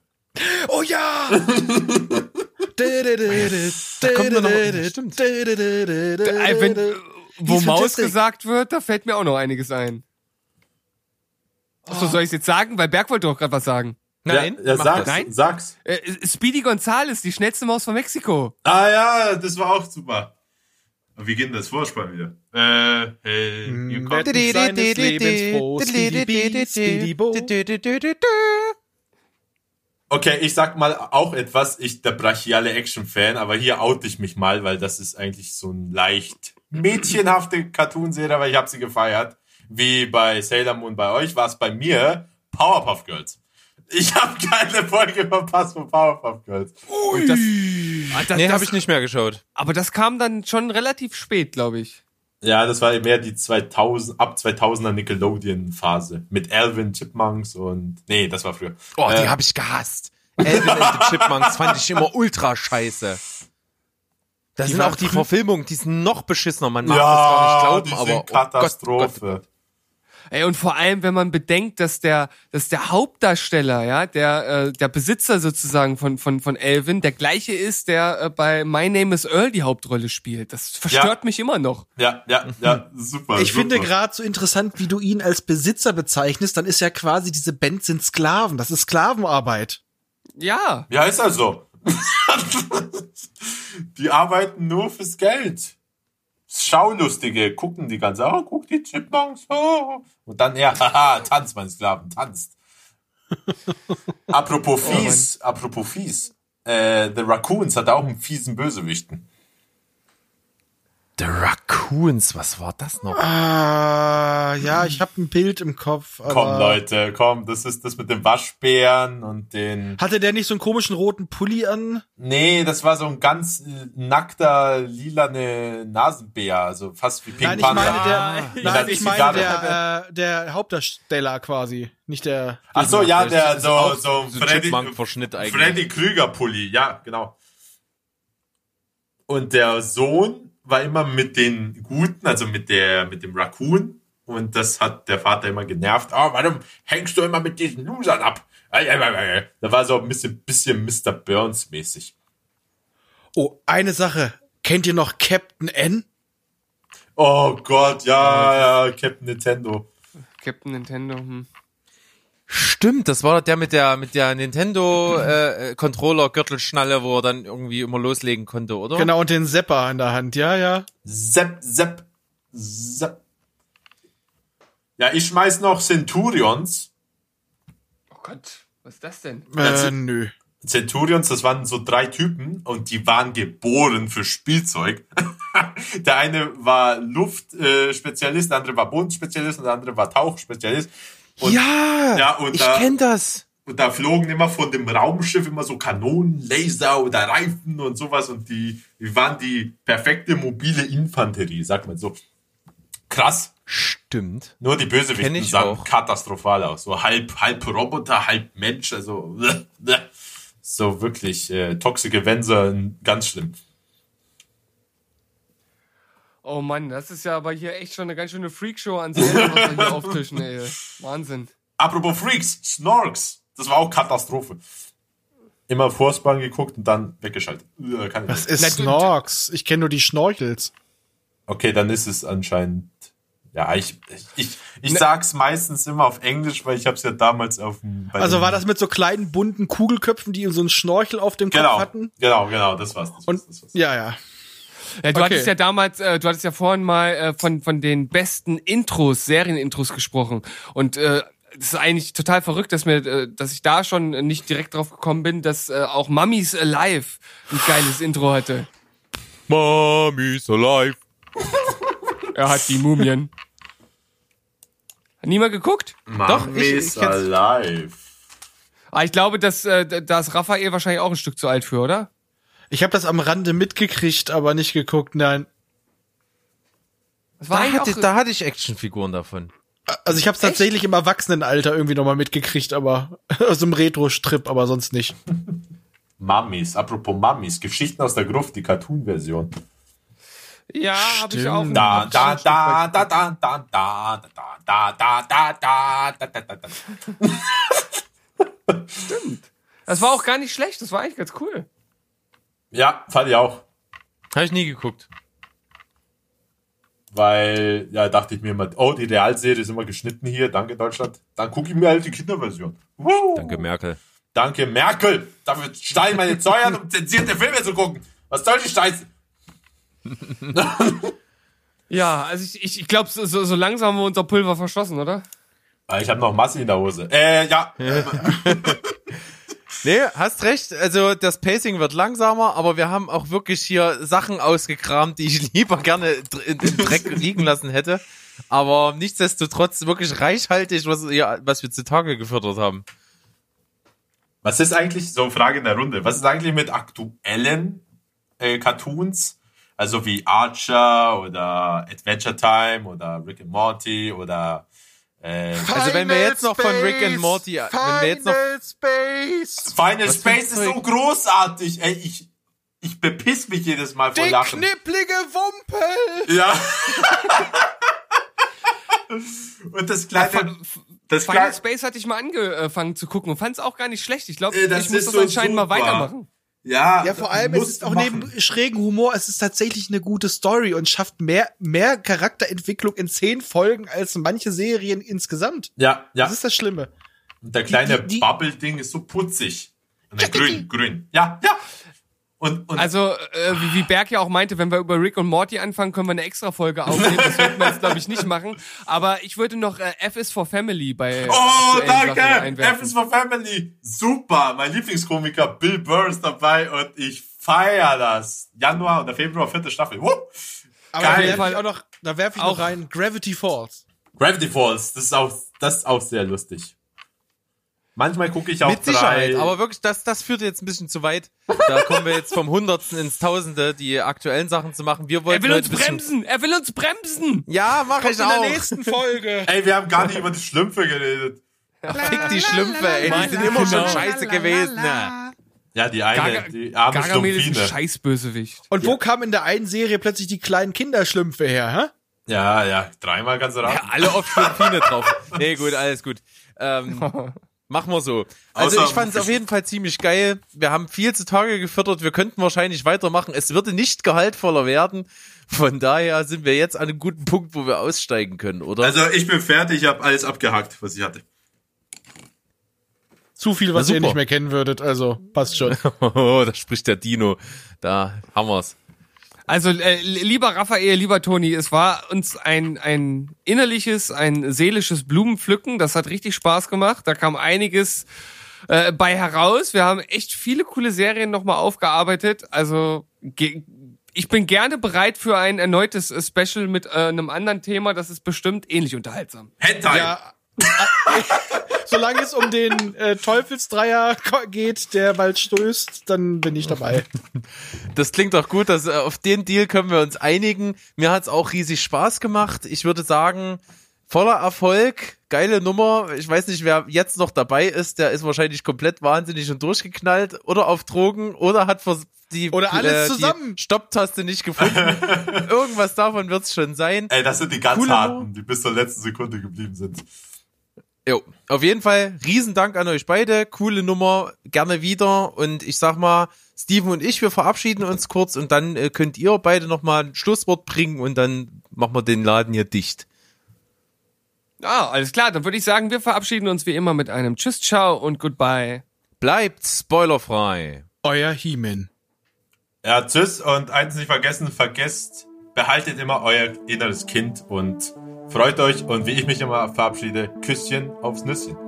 Oh ja! da kommt noch- stimmt. Äh, wenn, äh, wo Maus gesagt wird, da fällt mir auch noch einiges ein. Achso, soll ich jetzt sagen? Weil Berg wollte doch gerade was sagen. Nein, ja, ja sag's. Nein? sag's. Äh, Speedy Gonzales, die schnellste Maus von Mexiko. Ah ja, das war auch super. Wie geht denn das Vorspann wieder? Äh, hey, come- Wetten seines Lebens froh. Okay, ich sag mal auch etwas. Ich, der brachiale Action-Fan, aber hier oute ich mich mal, weil das ist eigentlich so ein leicht mädchenhafte Cartoonserie, aber ich habe sie gefeiert. Wie bei Sailor Moon bei euch war es bei mir Powerpuff Girls. Ich habe keine Folge verpasst von Powerpuff Girls. Und das, ah, das, Nee, habe ich nicht mehr geschaut. Aber das kam dann schon relativ spät, glaube ich. Ja, das war mehr die 2000, ab 2000er Nickelodeon-Phase. Mit Alvin Chipmunks und, nee, das war früher. Oh, die Äh, habe ich gehasst. Alvin and the Chipmunks fand ich immer ultra scheiße. Da sind auch die Verfilmungen, die sind noch beschissener. Man mag ja, das gar nicht glauben, die aber sind oh Gott, oh Katastrophe. Gott. Ey, und vor allem, wenn man bedenkt, dass der, dass der Hauptdarsteller, ja, der, äh, der Besitzer sozusagen von, von, von Elvin, der gleiche ist, der äh, bei My Name is Earl die Hauptrolle spielt. Das verstört mich immer noch. Ja, ja, ja, super. Ich super. finde gerade so interessant, wie du ihn als Besitzer bezeichnest, dann ist ja quasi diese Band sind Sklaven. Das ist Sklavenarbeit. Ja. Ja, ist also. die arbeiten nur fürs Geld. Schaulustige gucken die ganze, oh, guck die Chipmunks, oh. Und dann er, haha, tanz, mein Sklaven, tanzt. apropos fies, apropos fies. Äh, The Raccoons hat auch einen fiesen Bösewichten. The Raccoons, was war das noch? Ah, ja, ich habe ein Bild im Kopf. Aber Komm, Leute, komm, das ist das mit dem Waschbären und den. Hatte der nicht so einen komischen roten Pulli an? Nee, das war so ein ganz äh, nackter, lilane Nasenbär, also fast wie Pink Nein, ich Panther. meine der, Ah, nein, ich meine der, äh, der Hauptdarsteller quasi, nicht der. Ach so, ja, der, ist so, so, so Freddy, Chipmunk-Verschnitt eigentlich. Freddy Krüger Pulli, ja, genau. Und der Sohn war immer mit den Guten, also mit der, mit dem Raccoon. Und das hat der Vater immer genervt. Oh, warum hängst du immer mit diesen Losern ab? Da war so ein bisschen, bisschen Mr. Burns mäßig. Oh, eine Sache. Kennt ihr noch Captain N? Oh Gott, ja, ja, Captain Nintendo. Captain Nintendo. Hm. Stimmt, das war der mit der mit der Nintendo äh, äh, Controller Gürtelschnalle, wo er dann irgendwie immer loslegen konnte, oder? Genau, und den Sepper in der Hand, ja, ja. Sepp, Sepp, Sepp. Ja, ich schmeiß noch Centurions. Oh Gott, was ist das denn? Äh, nö. Centurions, das waren so drei Typen und die waren geboren für Spielzeug. der eine war Luftspezialist, der andere war Bodenspezialist und der andere war Tauchspezialist. Und, ja, Ja, und ich da- kenn das. und da flogen immer von dem Raumschiff immer so Kanonen, Laser oder Reifen und sowas und die, die waren die perfekte mobile Infanterie, sagt man so. Krass. Stimmt. Nur die Bösewichten ich sahen auch. katastrophal aus. So halb, halb Roboter, halb Mensch, also so wirklich äh, toxische Wenser, ganz schlimm. Oh Mann, das ist ja aber hier echt schon eine ganz schöne Freakshow an Serien, was wir hier auftischen, ey. Wahnsinn. Apropos Freaks, Snorks, das war auch Katastrophe. Immer Vorspann geguckt und dann weggeschaltet. Äh, kann Was nicht. ist Snorks? Ich kenne nur die Schnorchels. Okay, dann ist es anscheinend. Ja, ich, ich, ich sag's meistens immer auf Englisch, weil ich hab's ja damals auf dem. Also war das mit so kleinen bunten Kugelköpfen, die so einen Schnorchel auf dem Genau, Kopf hatten? genau, genau, das war's. Das war's, Und das war's. ja, ja. Ja, du Okay. hattest ja damals, äh, du hattest ja vorhin mal äh, von, von den besten Intros, Serienintros gesprochen. Und äh, das ist eigentlich total verrückt, dass mir, äh, dass ich da schon nicht direkt drauf gekommen bin, dass äh, auch Mummies Alive ein geiles Intro hatte. Mommy's alive. Er hat die Mumien. Hat niemand geguckt? Doch, ich- Mummy's ich alive. Ah, ich glaube, dass äh, da ist Raphael wahrscheinlich auch ein Stück zu alt für, oder? Ich habe das am Rande mitgekriegt, aber nicht geguckt. Nein. Da hatte, auch- da hatte ich Actionfiguren davon. Also ich habe es tatsächlich im Erwachsenenalter irgendwie nochmal mitgekriegt, aber aus dem Retro-Strip, aber sonst nicht. Mummies, apropos Mummies, Geschichten aus der Gruft, die Cartoon-Version. Ja, habe ich auch. Da, ich da, da, da, da, da, da, da, da, da, da, da, da, da, da. Das war auch gar nicht schlecht, das war eigentlich ganz cool. Ja, fand ich auch. Habe ich nie geguckt. Weil, ja, dachte ich mir immer, oh, die Realserie ist immer geschnitten hier, danke Deutschland. Dann gucke ich mir halt die Kinderversion. Woo. Danke, Merkel. Danke, Merkel. Dafür steige ich meine Steuern, um zensierte Filme zu gucken. Was soll die Scheiße? Ja, also ich, ich, ich glaube, so, so, langsam haben wir unser Pulver verschossen, oder? Ich habe noch Masse in der Hose. Äh, ja. Nee, hast recht. Also das Pacing wird langsamer, aber wir haben auch wirklich hier Sachen ausgekramt, die ich lieber gerne im Dreck liegen lassen hätte. Aber nichtsdestotrotz wirklich reichhaltig, was, ja, was wir zutage gefördert haben. Was ist eigentlich, so Frage in der Runde, was ist eigentlich mit aktuellen äh, Cartoons? Also wie Archer oder Adventure Time oder Rick and Morty oder äh, Also wenn wir jetzt noch von Rick and Morty, wenn wir jetzt noch Space. Final Was Space ist so großartig. Ey, ich, ich bepiss mich jedes Mal vor Die Lachen. knipplige Wumpel. Ja. Und das kleine, das Final Space hatte ich mal angefangen zu gucken und fand es auch gar nicht schlecht. Ich glaube, Äh, das ich muss das so anscheinend mal super. weitermachen. Ja, Ja, vor allem, es ist auch machen. neben schrägen Humor, es ist tatsächlich eine gute Story und schafft mehr, mehr Charakterentwicklung in zehn Folgen als manche Serien insgesamt. Ja, ja. Das ist das Schlimme. Und der kleine Bubble-Ding ist so putzig. Und dann grün, grün. Ja, ja. Und, und Also, äh, wie, wie Berg ja auch meinte, wenn wir über Rick und Morty anfangen, können wir eine extra Folge aufnehmen. Das sollten wir jetzt, glaube ich, nicht machen. Aber ich würde noch äh, F is for Family bei Oh, aktuellen Sachen danke! F is for Family. Super. Mein Lieblingskomiker Bill Burr ist dabei und ich feier das. Januar oder Februar, vierte Staffel. Woo. Aber Geil. da werfe ich auch noch, da werfe ich Auch- noch rein Gravity Falls. Gravity Falls, das ist auch, das ist auch sehr lustig. Manchmal gucke ich auch mit Sicherheit, drei. aber wirklich, das, das führt jetzt ein bisschen zu weit. Da kommen wir jetzt vom Hundertsten ins Tausende, die aktuellen Sachen zu machen. Wir wollten Er will heute uns bremsen! Er will uns bremsen! Ja, mache ich In der auch. nächsten Folge. Ey, wir haben gar nicht über die Schlümpfe geredet. Fick die Schlümpfe, ey. Die sind immer schon scheiße gewesen. ne? Ja, die eine, Garga- die arme Gargamel ist ein. Scheißbösewicht. Und wo kamen in der einen Serie plötzlich die kleinen Kinderschlümpfe her, hä? Ja, ja, dreimal kannst du raten. Ja, alle auf Schlumpfine drauf. Nee, gut, alles gut. Ähm, machen wir so. Also Außer- ich fand es auf jeden Fall ziemlich geil. Wir haben viel zutage gefördert. Wir könnten wahrscheinlich weitermachen. Es würde nicht gehaltvoller werden. Von daher sind wir jetzt an einem guten Punkt, wo wir aussteigen können, oder? Also ich bin fertig, ich habe alles abgehakt, was ich hatte. Zu viel, was Na, ihr nicht mehr kennen würdet, also passt schon. Oh, da spricht der Dino. Da haben wir's. Also, äh, lieber Raphael, lieber Toni, es war uns ein, ein innerliches, ein seelisches Blumenpflücken. Das hat richtig Spaß gemacht. Da kam einiges äh, bei heraus. Wir haben echt viele coole Serien nochmal aufgearbeitet. Also, ge ich bin gerne bereit für ein erneutes äh, Special mit äh, einem anderen Thema. Das ist bestimmt ähnlich unterhaltsam. Hentai. Ja. Solange es um den äh, Teufelsdreier geht, der bald stößt, dann bin ich dabei. Das klingt doch gut. Dass, äh, auf den Deal können wir uns einigen. Mir hat's auch riesig Spaß gemacht. Ich würde sagen, voller Erfolg. Geile Nummer. Ich weiß nicht, wer jetzt noch dabei ist. Der ist wahrscheinlich komplett wahnsinnig und durchgeknallt. Oder auf Drogen. Oder hat vers die, Oder alles äh, zusammen. die Stopptaste nicht gefunden. Irgendwas davon wird's schon sein. Ey, das sind die ganz Coole harten, die bis zur letzten Sekunde geblieben sind. Jo, auf jeden Fall Riesendank an euch beide. Coole Nummer, gerne wieder. Und ich sag mal, Steven und ich, wir verabschieden uns kurz und dann äh, könnt ihr beide nochmal ein Schlusswort bringen und dann machen wir den Laden hier dicht. Ah, alles klar. Dann würde ich sagen, wir verabschieden uns wie immer mit einem Tschüss, ciao und goodbye. Bleibt spoilerfrei. Euer He-Man. Ja, tschüss und eins nicht vergessen, vergesst, behaltet immer euer inneres Kind und freut euch und wie ich mich immer verabschiede, Küsschen aufs Nüsschen.